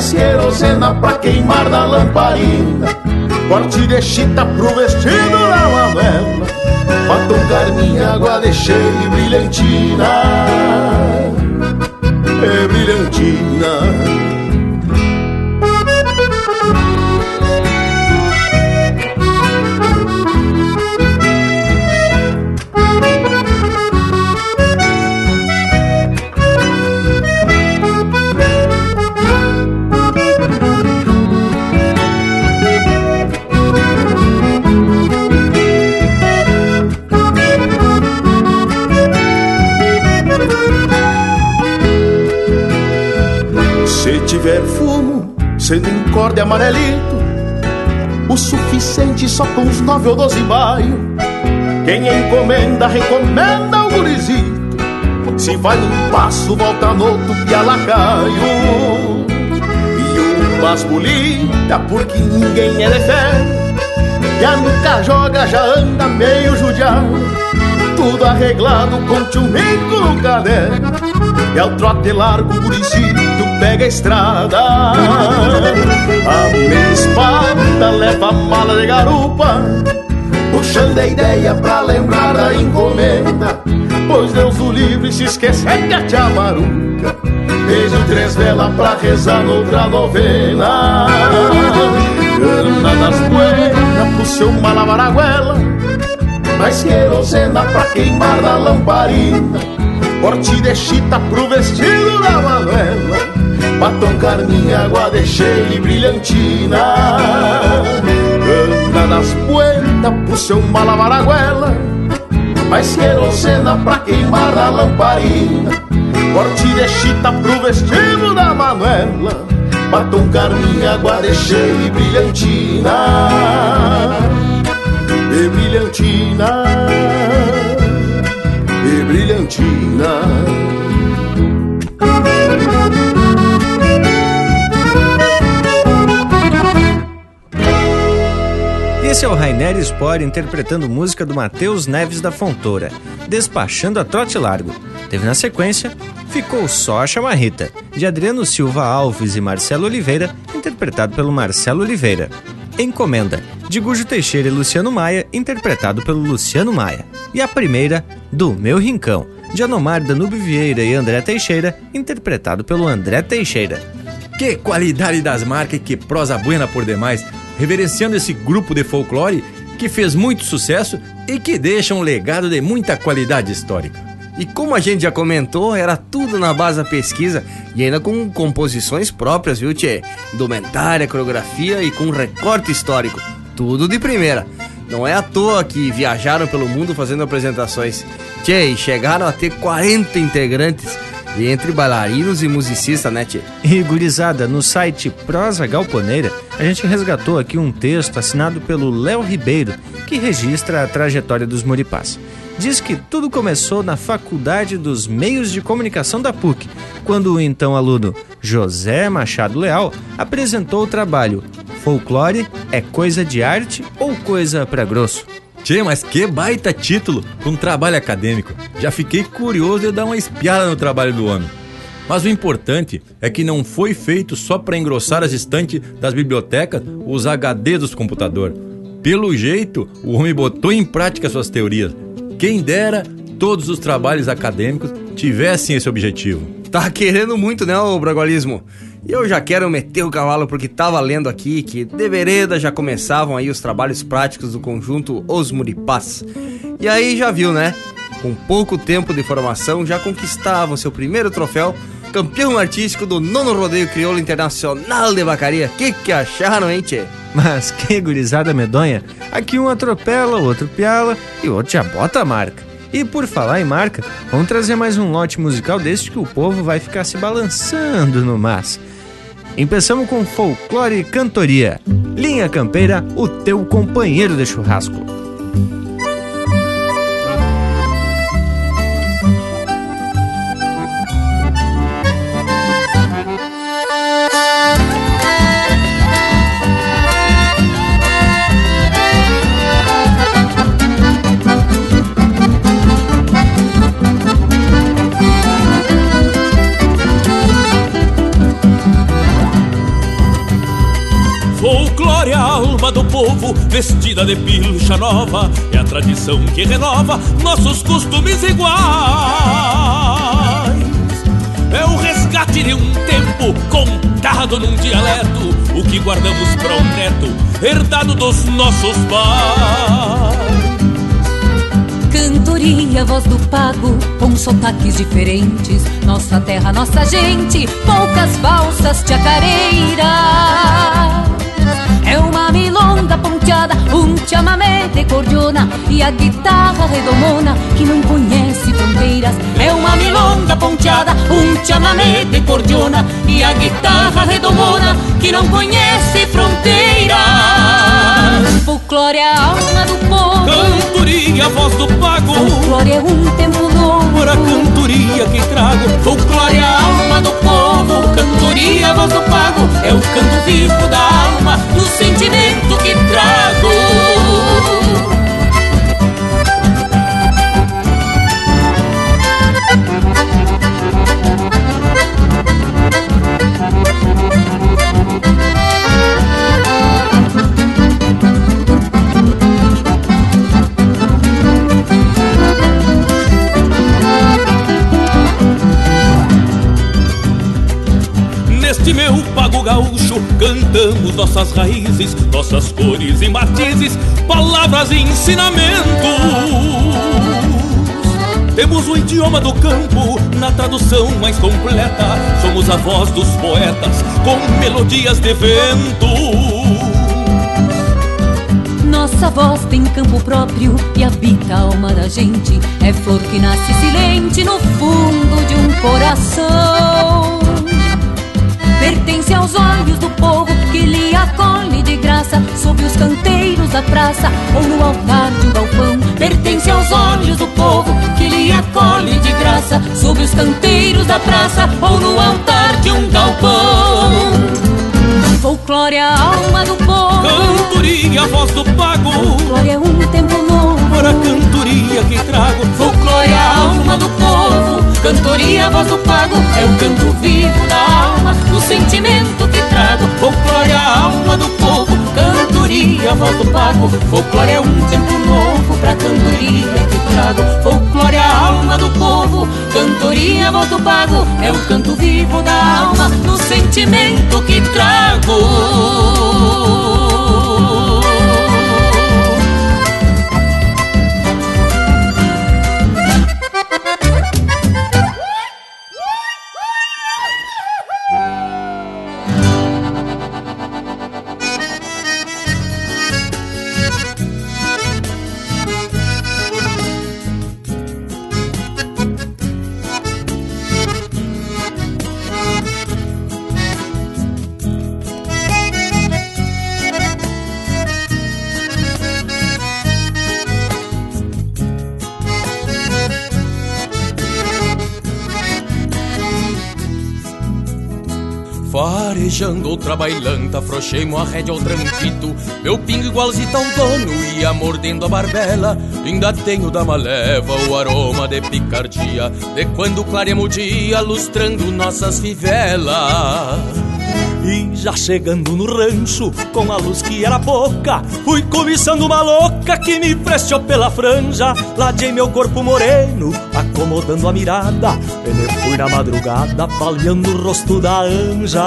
se querosena pra queimar da lamparina. Corte de chita pro vestido da Manuela Batom carminha, água de cheio e brilhantina. É brilhantina tiver fumo, sendo um corde amarelito, o suficiente só com uns nove ou doze baio. Quem encomenda, recomenda o gurizito. Se vai num passo, volta no outro, pialacaio. E o mais bonita, porque ninguém é de fé. E a nunca joga, já anda meio judiado. Tudo arreglado com tchumico no caderno. E ao trote largo, o gurizito pega a estrada. A minha espada leva a mala de garupa, puxando a ideia pra lembrar da encomenda. Pois Deus o livre se esquecer que a tia Maruca Beijo três velas pra rezar noutra novena. Ana das buenas pro seu malavaraguela, mais querosena pra queimar da lamparina. Corte de chita pro vestido da Manuela Batom carminha, água de cheia e brilhantina. Anda nas poeiras pro seu malavaraguela Mais querosena pra queimar a lamparina. Corte de chita pro vestido da Manuela Batom carminha, água de cheia e brilhantina. E brilhantina. E brilhantina Esse é o Rainer Spore interpretando música do Matheus Neves da Fontoura, Despachando a Trote Largo. Teve na sequência Ficou Só a Chamarrita, de Adriano Silva Alves e Marcelo Oliveira, interpretado pelo Marcelo Oliveira. Encomenda, de Gujo Teixeira e Luciano Maia, interpretado pelo Luciano Maia. E a primeira, Do Meu Rincão, de Anomar Danube Vieira e André Teixeira, interpretado pelo André Teixeira. Que qualidade das marcas e que prosa buena por demais, reverenciando esse grupo de folclore que fez muito sucesso e que deixa um legado de muita qualidade histórica. E como a gente já comentou, era tudo na base da pesquisa e ainda com composições próprias, viu, Tchê? Indumentária, coreografia e com recorte histórico. Tudo de primeira. Não é à toa que viajaram pelo mundo fazendo apresentações. Tchê, e chegaram a ter 40 integrantes e entre bailarinos e musicistas, né, Tchê? E gurizada, no site Prosa Galponeira, a gente resgatou aqui um texto assinado pelo Léo Ribeiro, que registra a trajetória dos Moripás. Diz que tudo começou na Faculdade dos Meios de Comunicação da PUC, quando o então aluno José Machado Leal apresentou o trabalho Folclore é coisa de arte ou coisa para grosso? Tchê, mas que baita título para um trabalho acadêmico. Já fiquei curioso de dar uma espiada no trabalho do homem. Mas o importante é que não foi feito só para engrossar as estantes das bibliotecas, os HD dos computadores. Pelo jeito, o homem botou em prática suas teorias. Quem dera todos os trabalhos acadêmicos tivessem esse objetivo. Tá querendo muito, né, o bragualismo? E eu já quero meter o cavalo porque tava lendo aqui que de vereda já começavam aí os trabalhos práticos do conjunto Os Muripás. E aí já viu, né? Com pouco tempo de formação já conquistavam seu primeiro troféu, campeão artístico do nono rodeio crioulo internacional de vacaria. Que que acharam, hein, tchê? Mas que gurizada medonha. Aqui um atropela, o outro piala e o outro já bota a marca. E por falar em marca, vamos trazer mais um lote musical deste que o povo vai ficar se balançando no mas. Empeçamos com folclore e cantoria. Linha Campeira, o teu companheiro de churrasco. Vestida de pilcha nova, é a tradição que renova nossos costumes iguais. É o resgate de um tempo contado num dialeto, o que guardamos para o neto, herdado dos nossos pais. Cantoria, voz do pago, com sotaques diferentes. Nossa terra, nossa gente, poucas valsas chacareiras. É uma milonga ponteada, um chamamé de cordiona e a guitarra redomona que não conhece fronteiras. É uma milonga ponteada, um chamamé de cordiona e a guitarra redomona que não conhece fronteiras. Folclore é a alma do povo. Cantoria, voz do pago. Folclore é um tempo novo. A cantoria que trago. Folclore é a alma do povo. Cantoria, voz do pago. É o canto vivo da alma, do sentimento que trago. Nossas raízes, nossas cores e matizes, palavras e ensinamentos. Temos o idioma do campo na tradução mais completa. Somos a voz dos poetas com melodias de vento. Nossa voz tem campo próprio e habita a alma da gente. É flor que nasce silente no fundo de um coração. Pertence aos olhos do povo que lhe acolhe de graça sob os canteiros da praça ou no altar de um galpão. Pertence aos olhos do povo que lhe acolhe de graça sob os canteiros da praça ou no altar de um galpão. Folclore é a alma do povo. Cantoria, voz do pago. Folclore é um tempo novo. Por a cantoria que trago. Folclore a alma do povo. Cantoria, voz do pago. É o canto vivo da alma, do sentimento que trago. Folclore a alma do povo. Cantoria, voz do pago. Folclore é um tempo novo pra cantoria que trago. Folclore a alma do povo. Cantoria, voz do pago. É o canto vivo da alma, do sentimento que trago. Farejando outra bailanta, afrouxei-mo a rédea ao tranquito Meu pingo igualzito ao dono, ia mordendo a barbela Ainda tenho da maleva o aroma de picardia De quando clareamos o dia, lustrando nossas fivelas E já chegando no rancho, com a luz que era pouca, fui cobiçando uma louca que me prestou pela franja. Ladei meu corpo moreno, acomodando a mirada. Ele fui na madrugada, palhando o rosto da anja.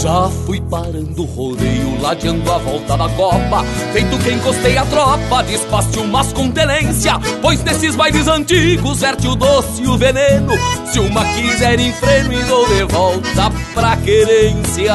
Já fui parando o rodeio, ladeando a volta da copa. Feito que encostei a tropa, despaste umas com tenência. Pois nesses bailes antigos, verte o doce e o veneno. Se uma quiser em freno, e dou de volta pra querência.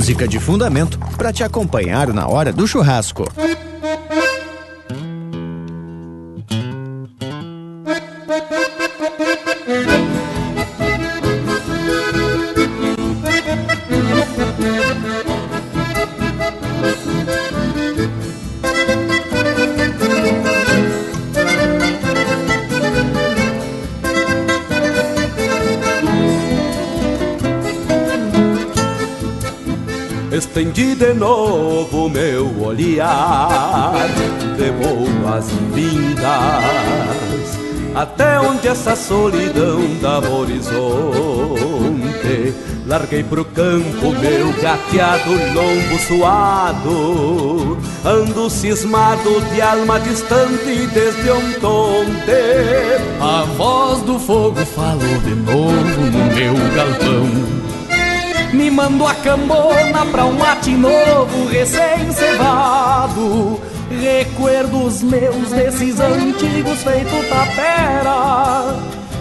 Música de fundamento para te acompanhar na hora do churrasco. Estendi de novo meu olhar de boas-vindas até onde essa solidão dava horizonte. Larguei pro campo meu gateado lombo suado, ando cismado de alma distante desde ontem. A voz do fogo falou de novo no meu galpão. Me mando a cambona pra um mate novo, recém-cevado. Recuerdos meus desses antigos feito tapera.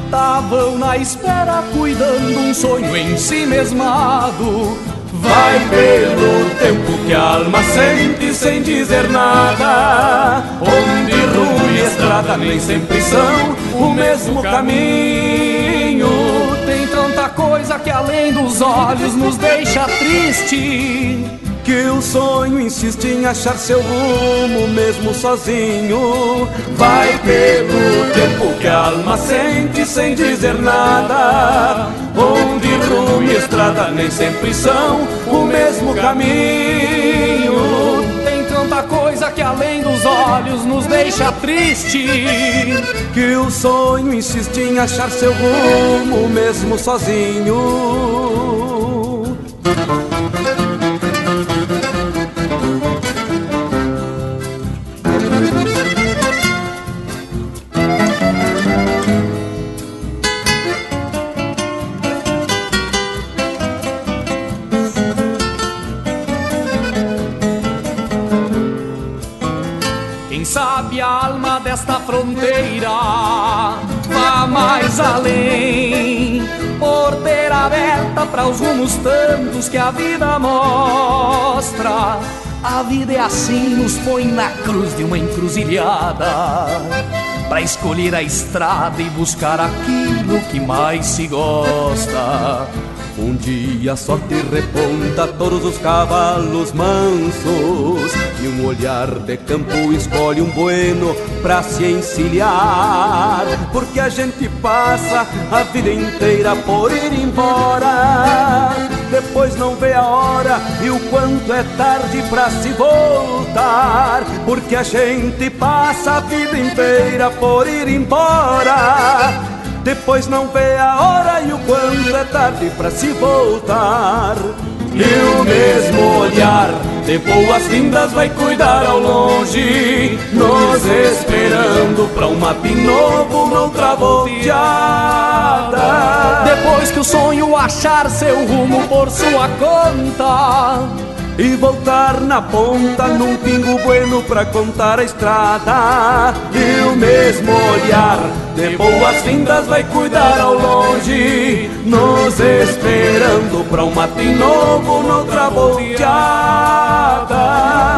Tavam na espera, cuidando um sonho em si mesmado. Vai pelo tempo que a alma sente sem dizer nada. Onde rua e estrada nem sempre são o mesmo caminho. Coisa que além dos olhos nos deixa triste. Que o sonho insiste em achar seu rumo mesmo sozinho. Vai pelo tempo que a alma sente sem dizer nada. Onde rumo e estrada nem sempre são o mesmo caminho. Além dos olhos nos deixa triste. Que o sonho insiste em achar seu rumo mesmo sozinho. Desta fronteira vá mais além, porteira aberta para os rumos tantos que a vida mostra. A vida é assim, nos põe na cruz de uma encruzilhada, para escolher a estrada e buscar aquilo que mais se gosta. Um dia a sorte reponta todos os cavalos mansos E um olhar de campo escolhe um bueno pra se encilhar. Porque a gente passa a vida inteira por ir embora. Depois não vê a hora e o quanto é tarde pra se voltar. Porque a gente passa a vida inteira por ir embora. Depois não vê a hora e o quanto é tarde para se voltar. E o mesmo olhar de boas-vindas vai cuidar ao longe, nos esperando pra um mapim novo noutra volteada. Depois que o sonho achar seu rumo por sua conta e voltar na ponta num pingo bueno pra contar a estrada. E o mesmo olhar de boas-vindas vai cuidar ao longe, nos esperando pra um matim novo noutra volteada.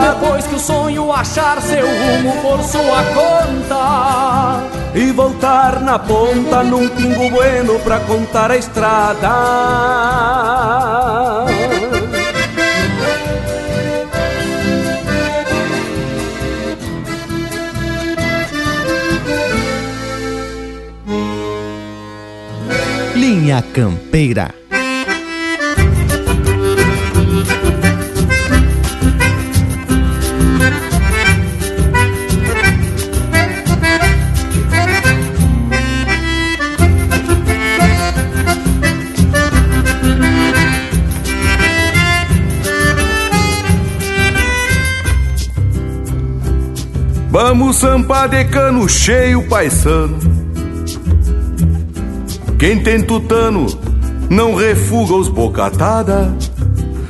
Depois que o sonho achar seu rumo por sua conta. E voltar na ponta num pingo bueno pra contar a estrada. Linha Campeira. Vamos sampar de cano cheio, paisano. Quem tem tutano não refuga os bocatada.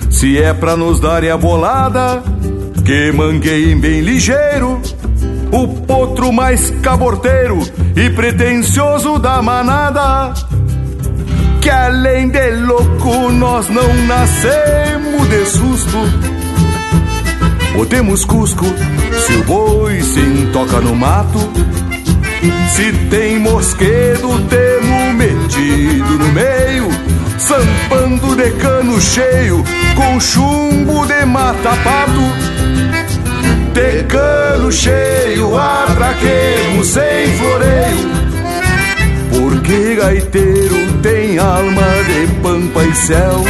Se é pra nos darem a bolada, que mangueiem bem ligeiro. O potro mais caborteiro e pretensioso da manada. Que além de louco, nós não nascemos de susto. Botemos cusco se o boi se toca no mato. Se tem mosquedo, meio, sampando de cano cheio, com chumbo de mata-pato. De cano cheio, atraquemos sem floreio, porque gaiteiro tem alma de pampa e céu.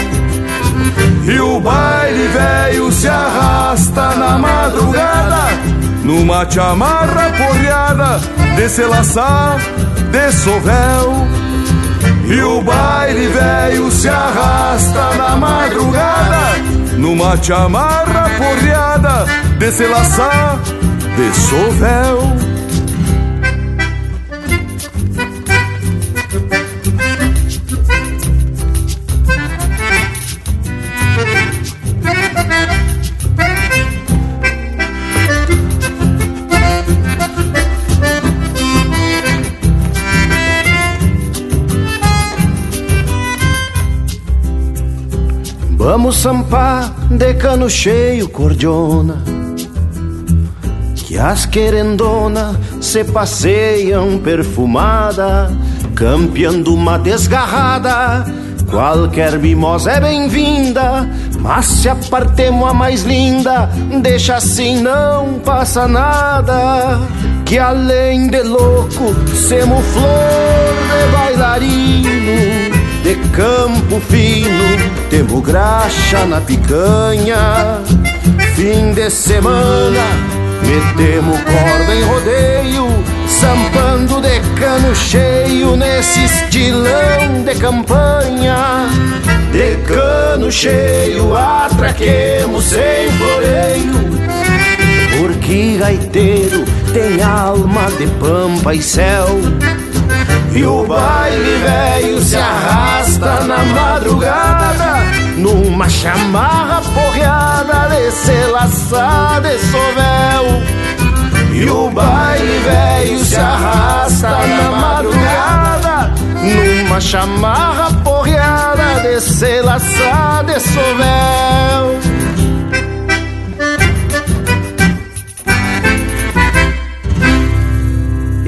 E o baile velho se arrasta na madrugada Numa chamarra porreada de laçar de sovel E o baile velho se arrasta na madrugada Numa chamarra porreada de se laçar de sovel Vamos sampar de cano cheio, cordiona Que as querendona se passeiam perfumada Campeando uma desgarrada. Qualquer mimosa é bem-vinda Mas se apartemos a mais linda Deixa assim, não passa nada. Que além de louco Semo flor de bailarino de campo fino, temos graxa na picanha. Fim de semana, metemos corda em rodeio, sampando de cano cheio nesse estilão de campanha. De cano cheio, atraquemos sem floreio, porque gaiteiro tem alma de pampa e céu. E o baile velho se arrasta na madrugada Numa chamarra porreada de ser laçada sovel. E o baile velho se arrasta na madrugada Numa chamarra porreada de ser laçada sovel.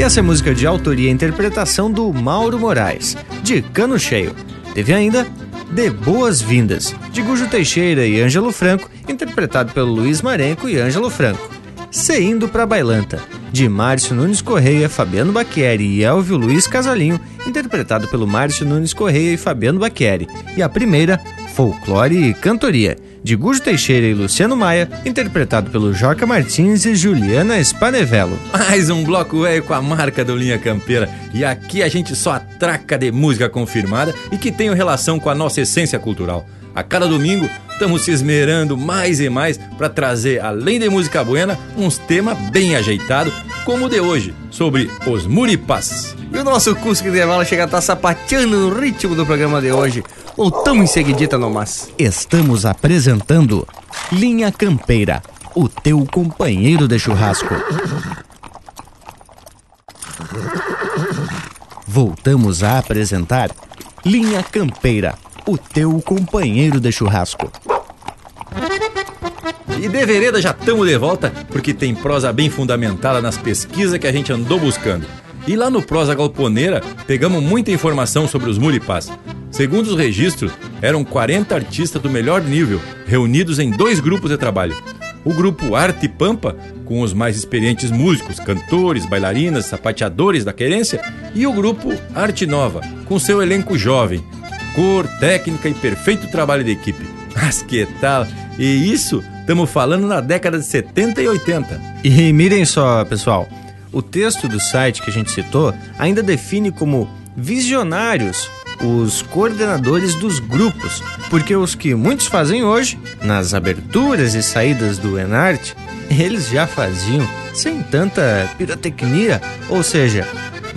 E essa é música de autoria e interpretação do Mauro Moraes, de Cano Cheio. Teve ainda De Boas-Vindas, de Gujo Teixeira e Ângelo Franco, interpretado pelo Luiz Marenco e Ângelo Franco. Se Indo Pra Bailanta, de Márcio Nunes Correia, Fabiano Baqueri e Elvio Luiz Casalinho, interpretado pelo Márcio Nunes Correia e Fabiano Baqueri. E a primeira, Folclore e Cantoria, de Gujo Teixeira e Luciano Maia, interpretado pelo Joca Martins e Juliana Spanevello. Mais um bloco velho com a marca do Linha Campeira. E aqui a gente só atraca de música confirmada e que tem relação com a nossa essência cultural. A cada domingo estamos se esmerando mais e mais para trazer, além de música buena, uns temas bem ajeitados, como o de hoje, sobre os muripás. E o nosso Cusco de Vala chega a estar tá sapateando no ritmo do programa de hoje. Voltamos em seguidita nomás. Estamos apresentando Linha Campeira, o teu companheiro de churrasco. Voltamos a apresentar Linha Campeira, o teu companheiro de churrasco. E de vereda já estamos de volta, porque tem prosa bem fundamentada nas pesquisas que a gente andou buscando. E lá no Prosa Galponeira pegamos muita informação sobre os Muripás. Segundo os registros, eram 40 artistas do melhor nível, reunidos em dois grupos de trabalho. O grupo Arte Pampa, com os mais experientes músicos, cantores, bailarinas, sapateadores da querência, e o grupo Arte Nova, com seu elenco jovem, cor, técnica e perfeito trabalho de equipe. Mas que tal? E isso estamos falando na década de 70 e 80. E mirem só, pessoal, o texto do site que a gente citou ainda define como visionários os coordenadores dos grupos, porque os que muitos fazem hoje, nas aberturas e saídas do Enart, eles já faziam sem tanta pirotecnia, ou seja,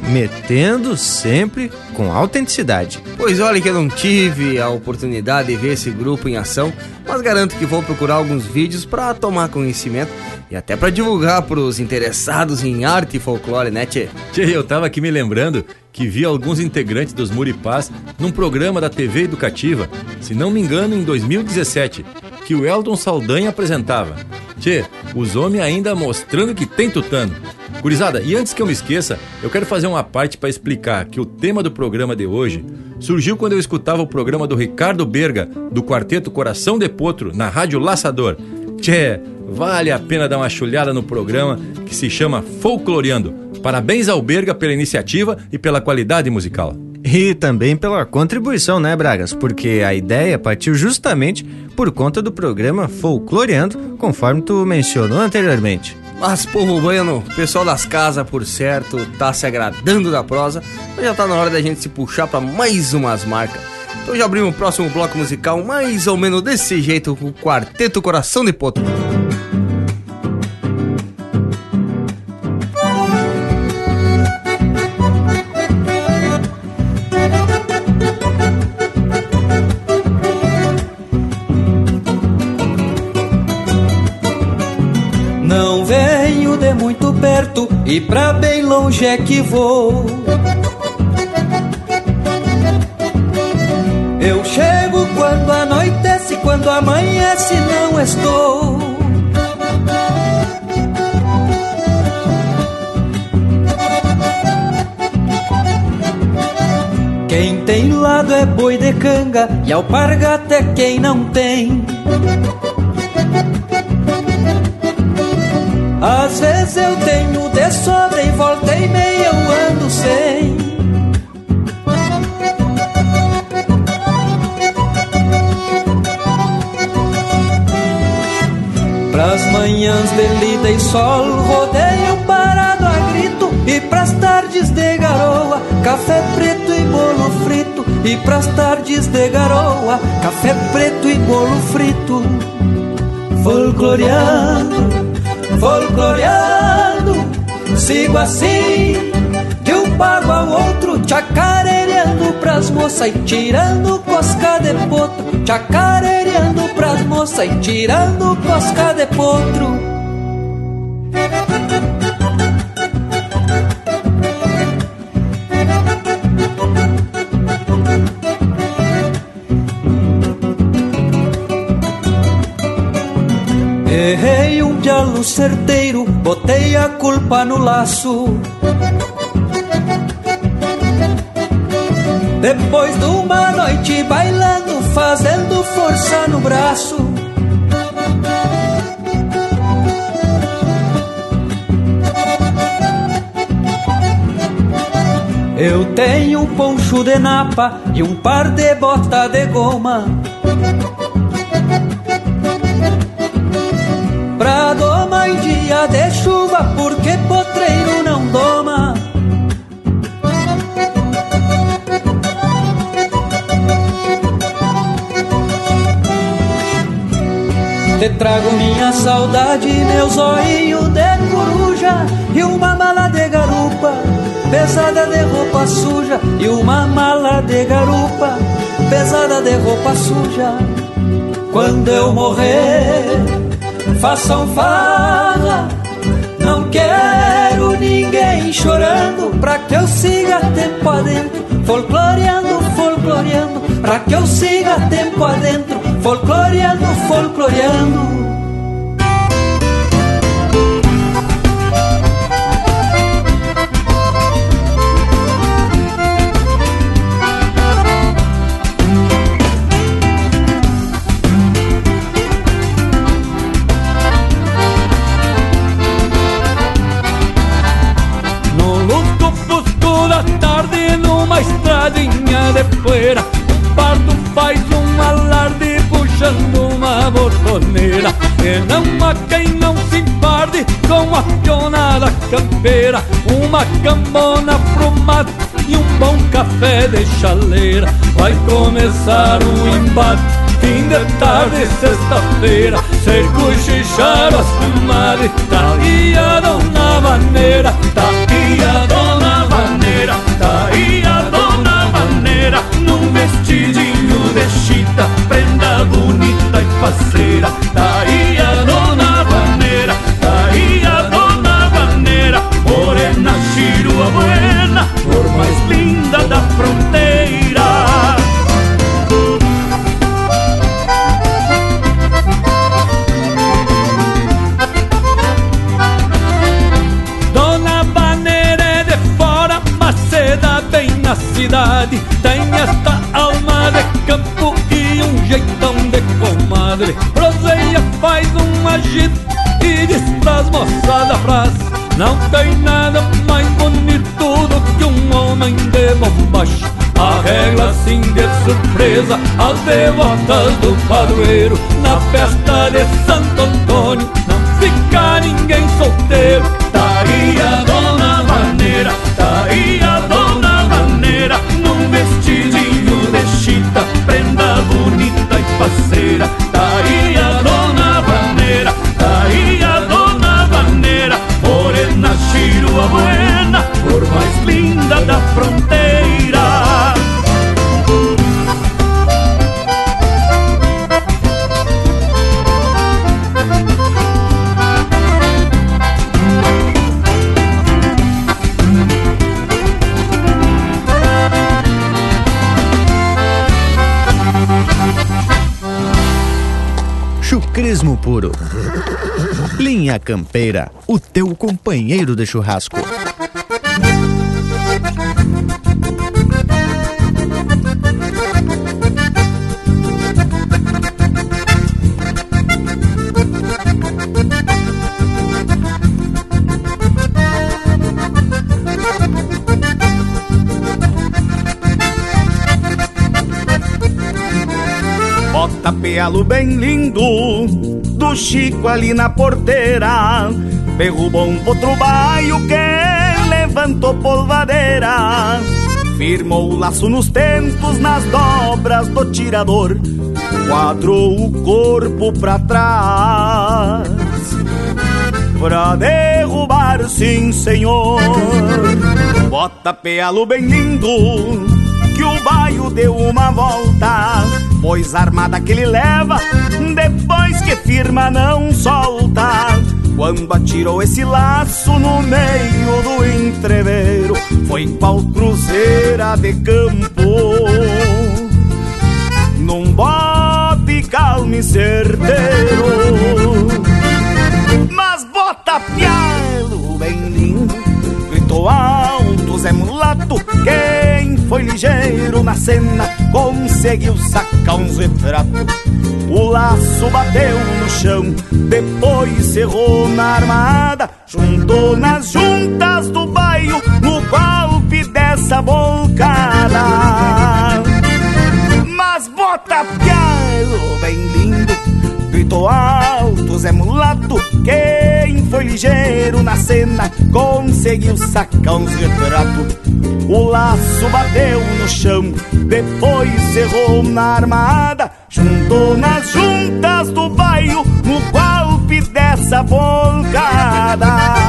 metendo sempre com autenticidade. Pois olha que eu não tive a oportunidade de ver esse grupo em ação, mas garanto que vou procurar alguns vídeos para tomar conhecimento e até para divulgar para os interessados em arte e folclore, né, Tchê? Tchê, eu tava aqui me lembrando que vi alguns integrantes dos Muripás num programa da TV Educativa, se não me engano em 2017, que o Eldon Saldanha apresentava. Tchê, os homens ainda mostrando que tem tutano. Gurizada, e antes que eu me esqueça, eu quero fazer uma parte para explicar que o tema do programa de hoje surgiu quando eu escutava o programa do Ricardo Berga, do quarteto Coração de Potro, na Rádio Laçador. Tchê, vale a pena dar uma chulhada no programa que se chama Folcloreando. Parabéns ao Berga pela iniciativa e pela qualidade musical. E também pela contribuição, né, Bragas? Porque a ideia partiu justamente por conta do programa Folcloreando, conforme tu mencionou anteriormente. Mas, povo bueno, pessoal das casas, por certo, tá se agradando da prosa, mas já tá na hora da gente se puxar para mais umas marcas. Então já abrimos o próximo bloco musical mais ou menos desse jeito, com o Quarteto Coração de Potro. Pra bem longe é que vou. Eu chego quando anoitece, quando amanhece não estou. Quem tem lado é boi de canga e alpargata é quem não tem. Às vezes eu tenho de sobra e volta meia eu ando sem. Pras manhãs de lida e sol, rodeio parado a grito. E pras tardes de garoa, café preto e bolo frito. E pras tardes de garoa, café preto e bolo frito. Folcloreando folcloreando, sigo assim, de um pago ao outro, chacareando pras moças e tirando cosca de potro, chacareando pras moças e tirando cosca de potro. Certeiro, botei a culpa no laço. Depois de uma noite bailando, fazendo força no braço. Eu tenho um poncho de napa e um par de bota de goma. Doma em dia de chuva, porque potreiro não doma. Te trago minha saudade, meu zoinho de coruja e uma mala de garupa pesada de roupa suja e uma mala de garupa pesada de roupa suja. Quando eu morrer, façam farra. Não quero ninguém chorando pra que eu siga tempo adentro, folcloreando, folcloreando, pra que eu siga tempo adentro, folcloreando, folcloreando. Uma cambona pro mato e um bom café de chaleira. Vai começar um embate Fim de tarde, sexta-feira. Se cochichar as comadres Tá aí a dona vaneira Tá aí a dona vaneira Tá aí a dona vaneira. Num vestidinho de chita Prenda bonita e faceira Tá aí comadre. Proseia, faz um agito e diz pras moçadas frase. Não tem nada mais bonito do que um homem de bombacha. Arregla assim de surpresa as devotas do padroeiro. Na festa de Santo Antônio não fica ninguém solteiro. Tá aí a dona maneira, tá Linha Campeira, o teu companheiro de churrasco. Bota pealo bem lindo do Chico ali na porteira. Derrubou um potro baio que levantou polvadeira. Firmou o laço nos tentos, nas dobras do tirador. Quadrou o corpo pra trás. Pra derrubar, sim, senhor. Bota pealo bem lindo que o baio deu uma volta, pois a armada que ele leva, depois que firma não solta. Quando atirou esse laço no meio do entreveiro, foi pau cruzeira de campo. Num bote calmo e certeiro. Mas bota pialo bem lindo Gritou alto Zé Mulato Quem foi ligeiro na cena Conseguiu sacar uns retratos O laço bateu no chão Depois cerrou na armada Juntou nas juntas do bairro No golpe dessa bolcada Mas bota pialo bem lindo Gritou alto Zé Mulato Quem foi ligeiro na cena Conseguiu sacar uns retratos O laço bateu no chão Depois cerrou na armada Juntou nas juntas do bairro No golpe dessa volcada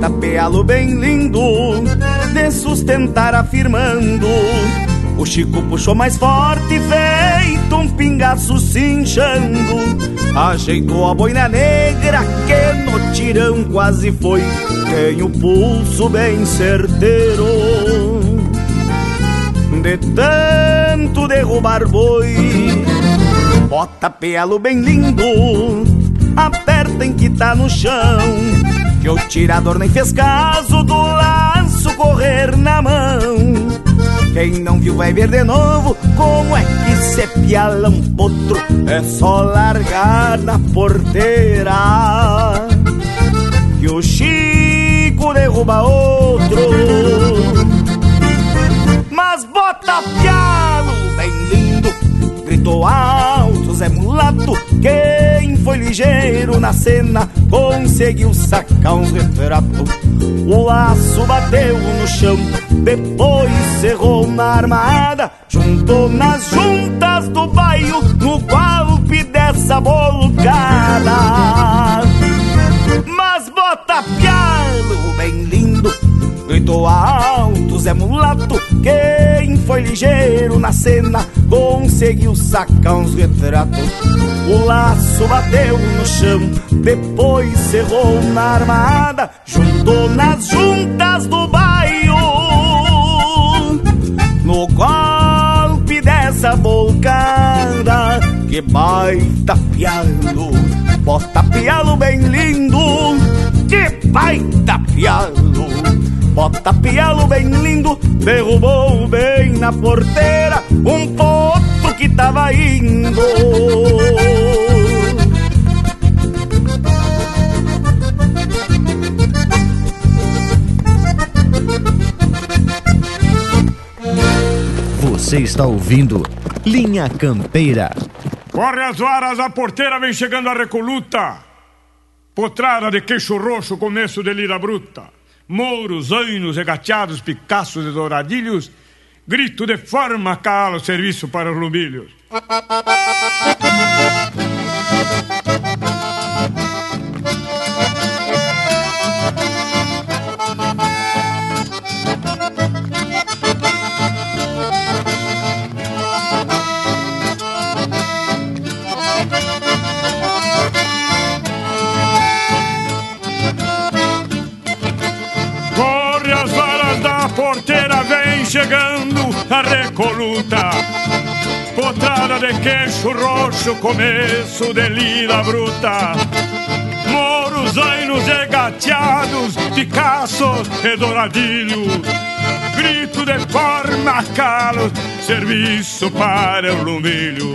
Bota pealo bem lindo De sustentar afirmando. O Chico puxou mais forte Feito um pingaço cinchando. Ajeitou a boina negra Que no tirão quase foi. Tem o pulso bem certeiro. De tanto derrubar boi Bota pealo bem lindo. Aperta em que tá no chão que o tirador nem fez caso do laço correr na mão. Quem não viu vai ver de novo como é que se piala um potro. É só largar na porteira. Que o Chico derruba outro. Mas bota lindo, gritou alto Zé Mulato. Quem foi ligeiro na cena conseguiu sacar uns retratos. O laço bateu no chão, depois cerrou na armada, juntou nas juntas do bairro no golpe dessa bolcada. Foi ligeiro na cena conseguiu sacar uns retratos. O laço bateu no chão, depois cerrou na armada, juntou nas juntas do bairro. No golpe dessa bolcada, que baita pialo, bota pialo bem lindo, que baita pialo. Bota pialo bem lindo, derrubou bem na porteira um potro que tava indo. Você está ouvindo Linha Campeira. Corre as varas, a porteira vem chegando a recoluta. Potrada de queixo roxo, começo de lira bruta. Mouros, ainos, regateados, picaços e douradilhos. Grito de forma, calo, serviço para os lumbilhos. Chegando a recoluta. Potrada de queixo roxo, começo de lira bruta. Moros, ainos e gateados, picaços e douradilhos. Grito de forma calo, serviço para o lumbilho.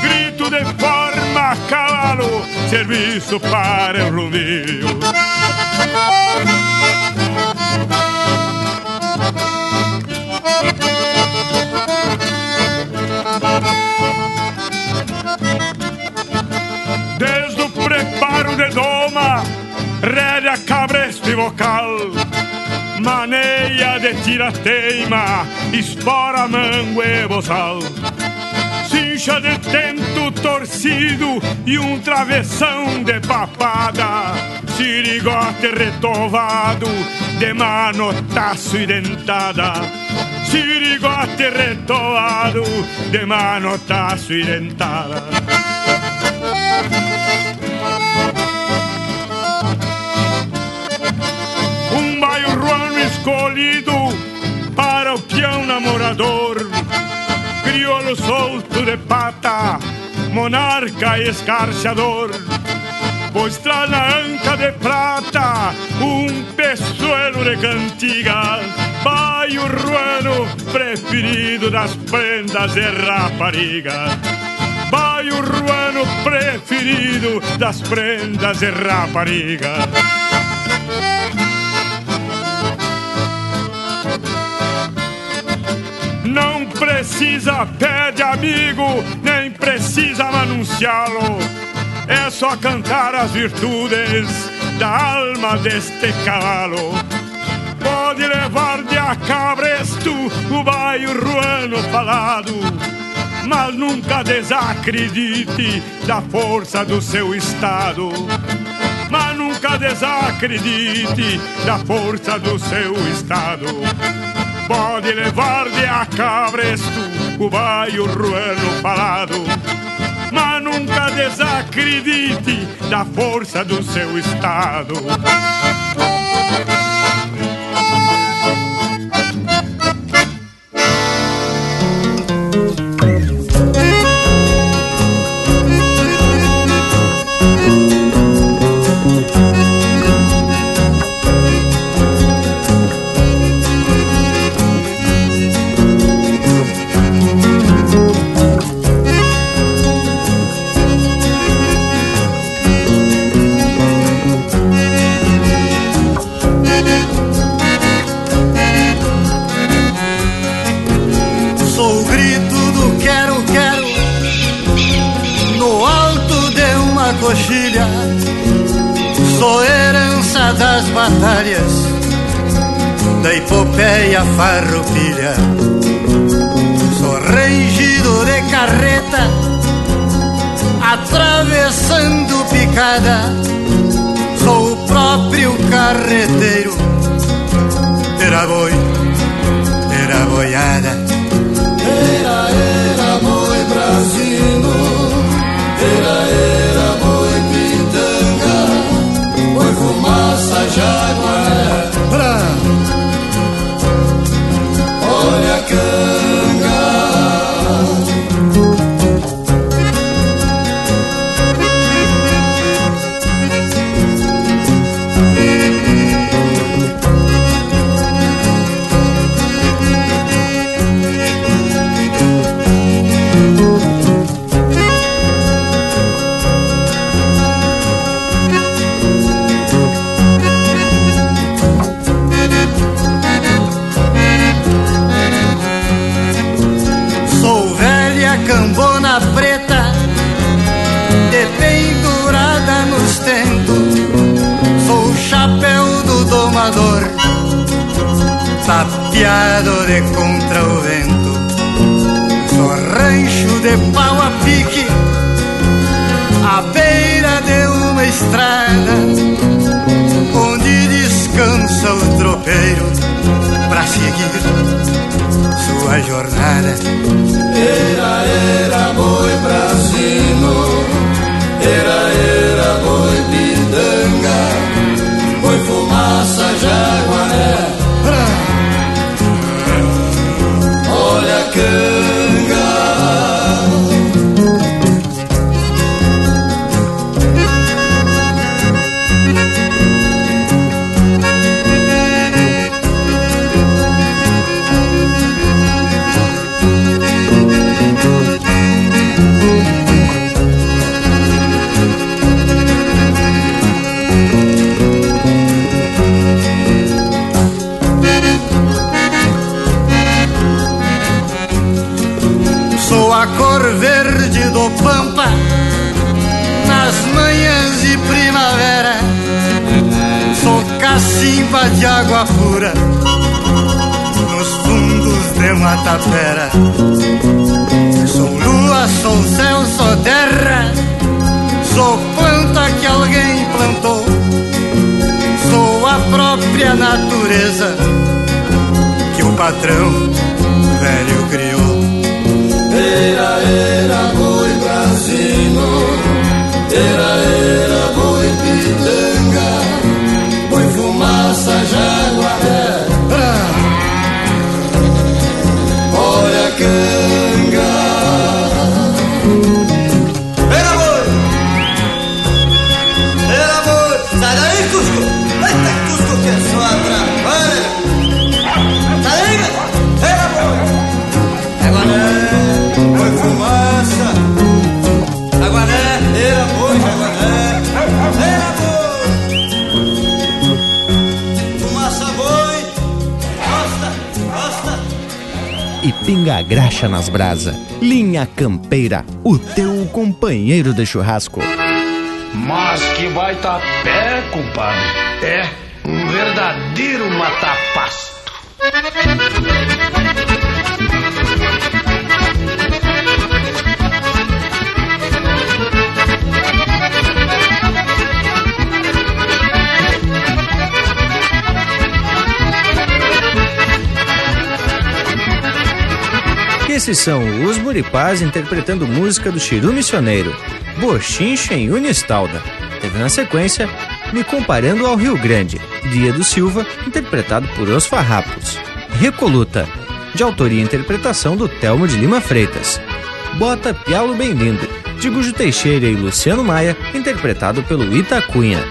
Grito de forma calo, serviço para o lumbilho. Desde o preparo de doma, rédea, cabresto e vocal, maneia de tirateima, espora, mango e bozal. De tento torcido e um travessão de papada, sirigote retovado, de manotaço e dentada. sirigote retoado de manotaço e dentada. Um baio ruano escolhido para o peão namorador, crioulo solto de pata, monarca escarciador pois traz na anca de prata um peçoelo de cantigas, vai o ruano preferido das prendas de raparigas. Vai o ruano preferido das prendas de raparigas. Precisa pé de amigo, nem precisa anunciá-lo é só cantar as virtudes da alma deste cavalo. Pode levar de a cabresto o baio ruano falado, mas nunca desacredite da força do seu estado. Mas nunca desacredite da força do seu estado. Pode levar de a cabresto o baio ruano falado mas nunca desacredite da força do seu estado. Batalhas da epopeia farroupilha. Sou rangido de carreta, atravessando picada. Sou o próprio carreteiro, era boi, era boiada. Tapeado de contra o vento. Sou rancho de pau a pique, à beira de uma estrada, onde descansa o tropeiro pra seguir sua jornada. Era, era boi brasino, a cor verde do pampa nas manhãs de primavera. Sou cacimba de água pura nos fundos de Matapera. Sou lua, sou céu, sou terra. Sou planta que alguém plantou. Sou a própria natureza que o patrão Era, era boi brasino, era, era boi pitanga, boi fumaça jaguaré. Olha a pinga graxa nas brasa. Linha Campeira, o teu companheiro de churrasco. Mas que baita pé, compadre. É um verdadeiro matapasto. Esses são os Muripás interpretando música do Chiru Missioneiro, Bochincha em Unistalda. Teve na sequência Me Comparando ao Rio Grande, Dia do Silva, interpretado por Os Farrapos. Recoluta, de autoria e interpretação do Telmo de Lima Freitas. Bota Pialo Bem Lindo, de Gujo Teixeira e Luciano Maia, interpretado pelo Itacunha.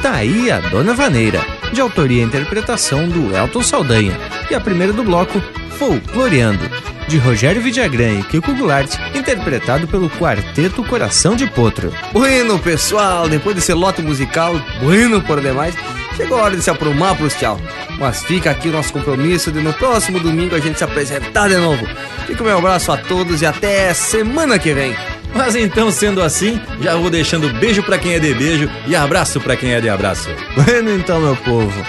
Tá aí a Dona Vaneira, de autoria e interpretação do Elton Saldanha. E a primeira do bloco, Folcloreando, de Rogério Vidagrã e Kiko Goulart, interpretado pelo Quarteto Coração de Potro. Bueno, pessoal, depois desse lote musical, bueno por demais, chegou a hora de se aprumar pros tchau. Mas fica aqui o nosso compromisso de no próximo domingo a gente se apresentar de novo. Fica o meu abraço a todos e até semana que vem. Mas então, sendo assim, já vou deixando beijo pra quem é de beijo e abraço pra quem é de abraço. Bueno, então, meu povo.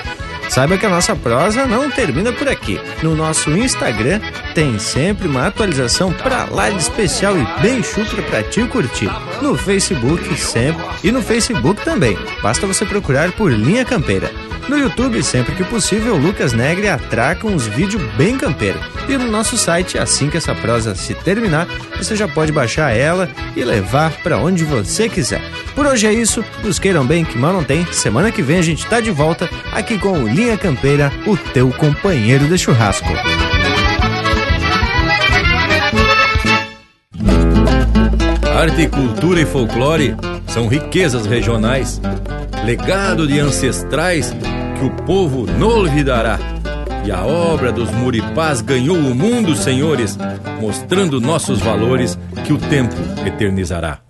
Saiba que a nossa prosa não termina por aqui. No nosso Instagram tem sempre uma atualização pra lá de especial e bem chucra pra ti curtir. No Facebook sempre e no Facebook também. Basta você procurar por Linha Campeira. No YouTube, sempre que possível, Lucas Negre atraca uns vídeos bem campeiro. E no nosso site, assim que essa prosa se terminar, você já pode baixar ela e levar pra onde você quiser. Por hoje é isso, nos queiram bem que mal não tem. Semana que vem a gente tá de volta aqui com o Linha Campeira, o teu companheiro de churrasco. Arte, cultura e folclore são riquezas regionais, legado de ancestrais que o povo não olvidará. E a obra dos Muripás ganhou o mundo, senhores, mostrando nossos valores que o tempo eternizará.